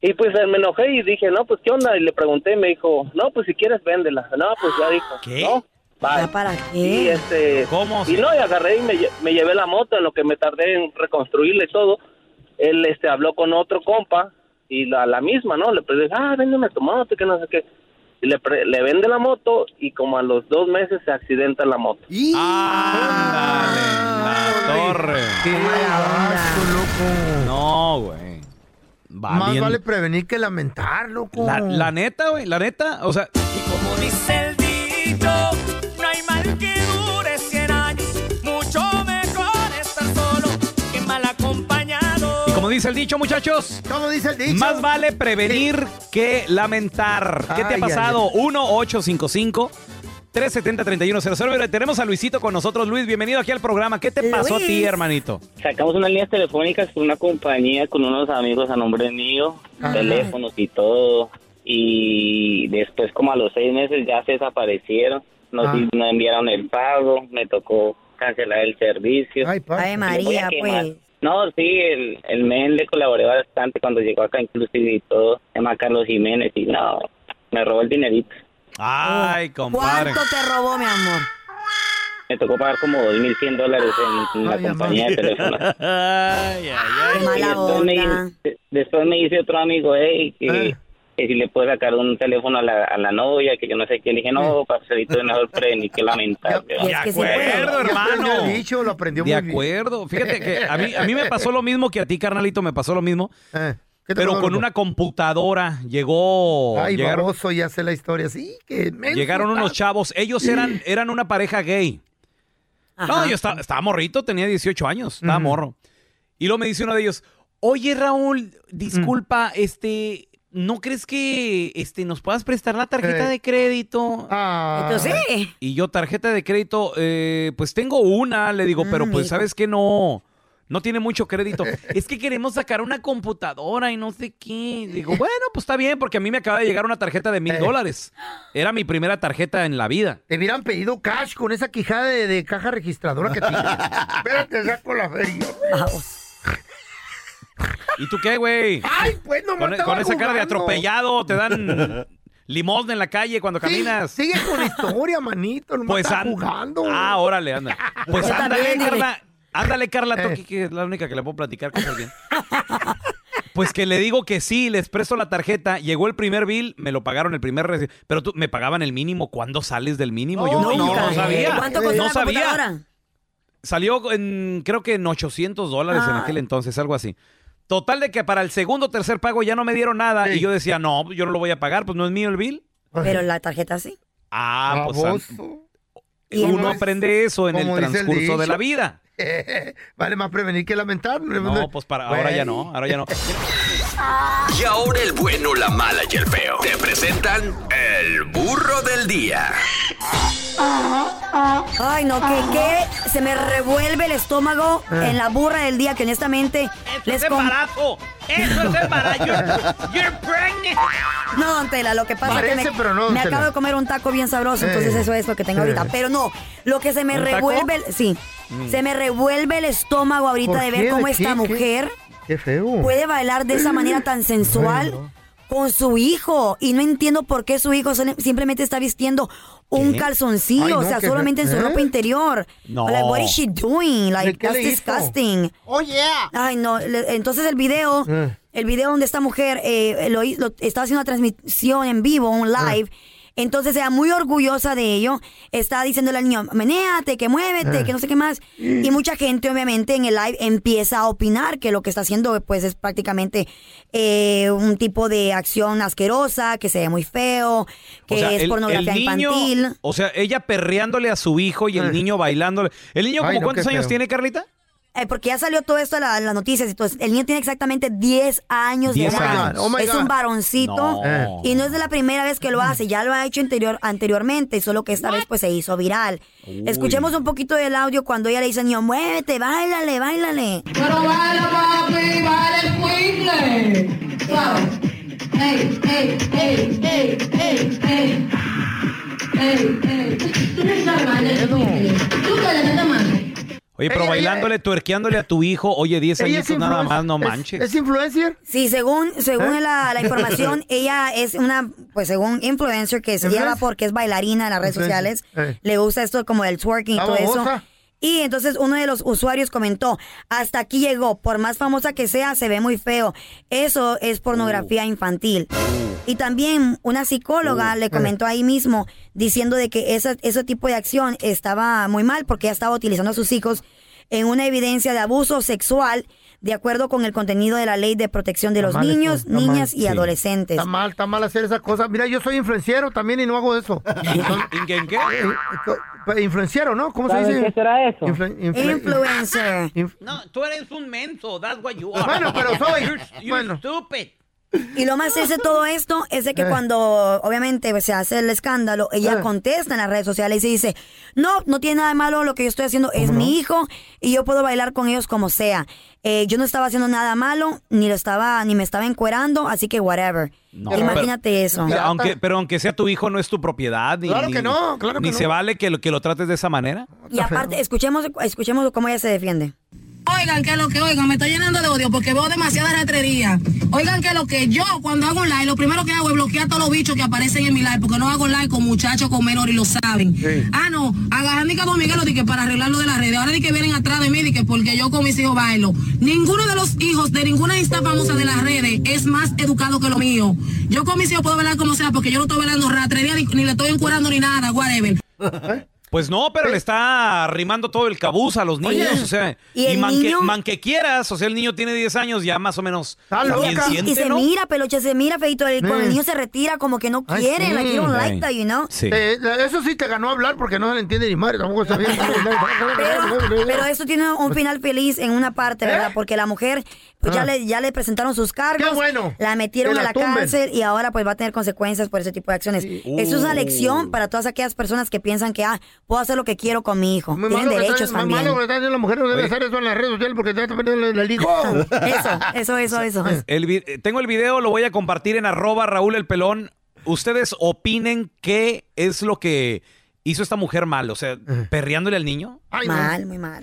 y pues eh, me enojé y dije, no, pues qué onda. Y le pregunté y me dijo, no, pues si quieres véndela. No, pues ya dijo, no. Bye. ¿Para qué? Y este, ¿Cómo? Y no, y agarré y me, me llevé la moto en lo que me tardé en reconstruirle y todo. Él este habló con otro compa y la, la misma, ¿no? Le dije, ah, véndeme tu moto, que no sé qué. Y le, pre- le vende la moto y como a los dos meses se accidenta la moto. Torre. No, güey. Va Más bien. vale prevenir que lamentar, loco. La, la neta, güey, la neta, o sea, Como dice el como dice el dicho, muchachos, ¿Cómo dice el dicho? más vale prevenir que lamentar. ¿Qué te ha Ay, pasado? 1-855. 370-3100. Mira, Tenemos a Luisito con nosotros. Luis, bienvenido aquí al programa. ¿Qué te pasó a ti, hermanito? Sacamos unas líneas telefónicas con una compañía, con unos amigos a nombre mío, Ajá. teléfonos y todo. Y después, como a los seis meses, ya se desaparecieron. Nos, Ah. nos enviaron el pago, me tocó cancelar el servicio. Ay, María, Lo voy a quemar. pues. No, sí, el, el men le colaboré bastante cuando llegó acá, inclusive y todo. Se llama Carlos Jiménez y no, me robó el dinerito. Ay, compadre. ¿Cuánto te robó, mi amor? Me tocó pagar como 2.100 dólares en, en la compañía de teléfono. Ay, ay, ay. Y después, me, de- después me dice otro amigo, hey, que, que si le puede sacar un teléfono a la, a la novia, que yo no sé qué. Le dije, no, parcerito, mejor prevenir que lamentar. De acuerdo, hermano. Dicho, lo aprendió De muy bien. acuerdo. Fíjate que a mí, a mí me pasó lo mismo que a ti, carnalito, me pasó lo mismo. ¿qué te Pero con una computadora llegó. Ay, llegaron, baboso, ya sé la historia. Sí, que llegaron unos chavos. Ellos eran, eran una pareja gay. No, yo estaba, estaba morrito, tenía 18 años, estaba morro. Y luego me dice uno de ellos, oye Raúl, disculpa, este, ¿no crees que este, nos puedas prestar la tarjeta Eh. de crédito? Ah. Entonces, sí. Y yo, tarjeta de crédito, eh, pues tengo una, le digo, pero pues mijo. sabes que no, no tiene mucho crédito. es que queremos sacar una computadora y no sé qué. Digo, bueno, pues está bien, porque a mí me acaba de llegar una tarjeta de mil dólares. Era mi primera tarjeta en la vida. Te hubieran pedido cash con esa quijada de, de caja registradora que tienes. Espérate, saco la feria. ¿Y tú qué, güey? Ay, pues no Con, con esa cara de atropellado, te dan limosna en la calle cuando caminas. Sigue con la historia, manito. No Pues está an- jugando. Ah, órale, anda. Pues ándale. Carla. Ándale, Carla, tú Eh. aquí, que es la única que le puedo platicar cosas bien. Pues que le digo que sí, les presto la tarjeta, llegó el primer bill, me lo pagaron el primer reci- pero tú me pagaban el mínimo, ¿cuándo sales del mínimo? yo, no, yo no sabía. ¿Cuánto costó no la sabía. Salió en, creo que en 800 dólares en Ay. aquel entonces, algo así. Total de que para el segundo o tercer pago ya no me dieron nada y yo decía, no, yo no lo voy a pagar, pues no es mío el bill. Pero la tarjeta sí. Ah, pues Y uno aprende eso en el transcurso de la vida. vale más prevenir que lamentar. No, pues para ahora ya no, ahora ya no. Y ahora el bueno, la mala y el feo. Te presentan el burro del día. Ay, no, que, que se me revuelve el estómago Eh. en la burra del día que honestamente les es embarazo. Eso es embarazo. You're, you're pregnant. No, don Tela, lo que pasa es que me, pero no, don me Tela. acabo de comer un taco bien sabroso, entonces Eh. eso es lo que tengo ahorita. Eh. Pero no, lo que se me revuelve, el- sí, Mm. se me revuelve el estómago ahorita ¿Por de qué? ver cómo ¿De esta qué? mujer Qué feo. puede bailar de esa manera tan sensual con su hijo. Y no entiendo por qué su hijo simplemente está vistiendo un ¿Qué? calzoncillo, Ay, no, o sea, solamente en su fe- ¿eh? ropa interior. No. Like, what is she doing? Like, ¿Qué le that's disgusting. Oh, yeah. Ay, no. le- Entonces el video, Eh. el video donde esta mujer eh, lo, lo- estaba haciendo una transmisión en vivo, un live. Entonces ella muy orgullosa de ello, está diciéndole al niño, menéate, que muévete, Eh. que no sé qué más. Y mucha gente obviamente en el live empieza a opinar que lo que está haciendo pues es prácticamente eh, un tipo de acción asquerosa, que se ve muy feo, que O sea, es el- pornografía el niño- infantil. O sea, ella perreándole a su hijo y el niño bailándole. ¿El niño Ay, como no, cuántos años feo. tiene, Carlita? Eh, porque ya salió todo esto en la- las noticias. Entonces, el niño tiene exactamente 10 años de 10 edad. años. Oh my es God. un varoncito. No. Y no es de la primera vez que lo hace. Ya lo ha hecho anterior, anteriormente, solo que esta vez pues se hizo viral. Uy. Escuchemos un poquito del audio cuando ella le dice al niño, muévete, bailale, bailale. Pero baila, papi, baila el cuicle. Claro. Ey, ey, ey, ey, ey, ey. Ey, ey. Tú no sabes bailar el. Tú que te mande. Oye, pero Ella- bailándole, tuerqueándole a tu hijo, oye, 10 Ella añitos es nada más, no es- manches. ¿Es influencer? Sí, según, según ¿Eh? la, la información, ella es una, pues según influencer que se ¿Influencer? porque es bailarina en las redes sociales. Eh. Le gusta esto como el twerking y ¿Está todo eso. Y entonces uno de los usuarios comentó, hasta aquí llegó, por más famosa que sea, se ve muy feo. Eso es pornografía Uh. infantil. Y también una psicóloga Uh. le comentó ahí mismo diciendo de que esa- ese tipo de acción estaba muy mal porque ella estaba utilizando a sus hijos en una evidencia de abuso sexual de acuerdo con el contenido de la ley de protección de Está los mal niños, está niñas y Sí. adolescentes. Está mal, está mal hacer esa cosa. Mira, yo soy influenciero también y no hago eso. ¿En qué? ¿En qué? Influenciero, ¿no? ¿Cómo se ¿Sabes dice? qué será eso? Influ- influ- Influencer. inf- No, tú eres un menso. That's what you are. Bueno, pero soy- You're, you're bueno. stupid. Y lo más triste de todo esto es de que Eh. cuando obviamente pues, se hace el escándalo, ella Eh. contesta en las redes sociales y dice, no, no tiene nada de malo, lo que yo estoy haciendo es mi hijo y yo puedo bailar con ellos como sea. Eh, yo no estaba haciendo nada malo, ni lo estaba, ni me estaba encuerando, así que whatever. No, Imagínate pero- eso. Pero aunque, pero aunque sea tu hijo, no es tu propiedad. Ni, Claro que no, claro que Ni no. se vale que lo, que lo trates de esa manera. Y aparte, escuchemos, escuchemos cómo ella se defiende. Oigan, que lo que oigan, me estoy llenando de odio porque veo demasiada ratrería. Oigan, que lo que yo cuando hago un live, lo primero que hago es bloquear a todos los bichos que aparecen en mi live porque no hago live con muchachos con menor y lo saben. Ah, no, agarran a Don Miguel di que para arreglarlo de las redes. Ahora di que vienen atrás de mí di que porque yo con mis hijos bailo. Ninguno de los hijos de ninguna insta famosa de las redes es más educado que lo mío. Yo con mis hijos puedo bailar como sea porque yo no estoy bailando ratrería ni, ni le estoy encuerando ni nada, whatever. Pues no, pero le está arrimando todo el cabuz a los niños, Oye, o sea, ¿y el man, niño? que, man que quieras, o sea, el niño tiene 10 años, ya más o menos Y, también y siente, se ¿no? mira, peluche, se mira feito. el- Cuando el Mm. niño se retira, como que no quiere, sí. like, you don't like Sí. that, you know? Eh, eso sí te ganó hablar porque no se le entiende ni madre, tampoco está bien. Pero esto tiene un final feliz en una parte, ¿verdad? Porque la mujer, pues ya, ¿Eh? Ah. le, ya le presentaron sus cargos, Qué bueno. la metieron Que a la la tumben. cárcel y ahora pues va a tener consecuencias por ese tipo de acciones. Eso es una Uh. lección para todas aquellas personas que piensan que, ah, puedo hacer lo que quiero con mi hijo. Tienen derechos está- también. malo que está haciendo la mujer no debe hacer eso en las redes sociales porque te a perder el, hijo. Eso, eso, eso, eso. El eh, tengo el video, lo voy a compartir en arroba Raúl el Pelón. Ustedes opinen qué es lo que hizo esta mujer mal, o sea, perreándole al niño. mal, muy mal.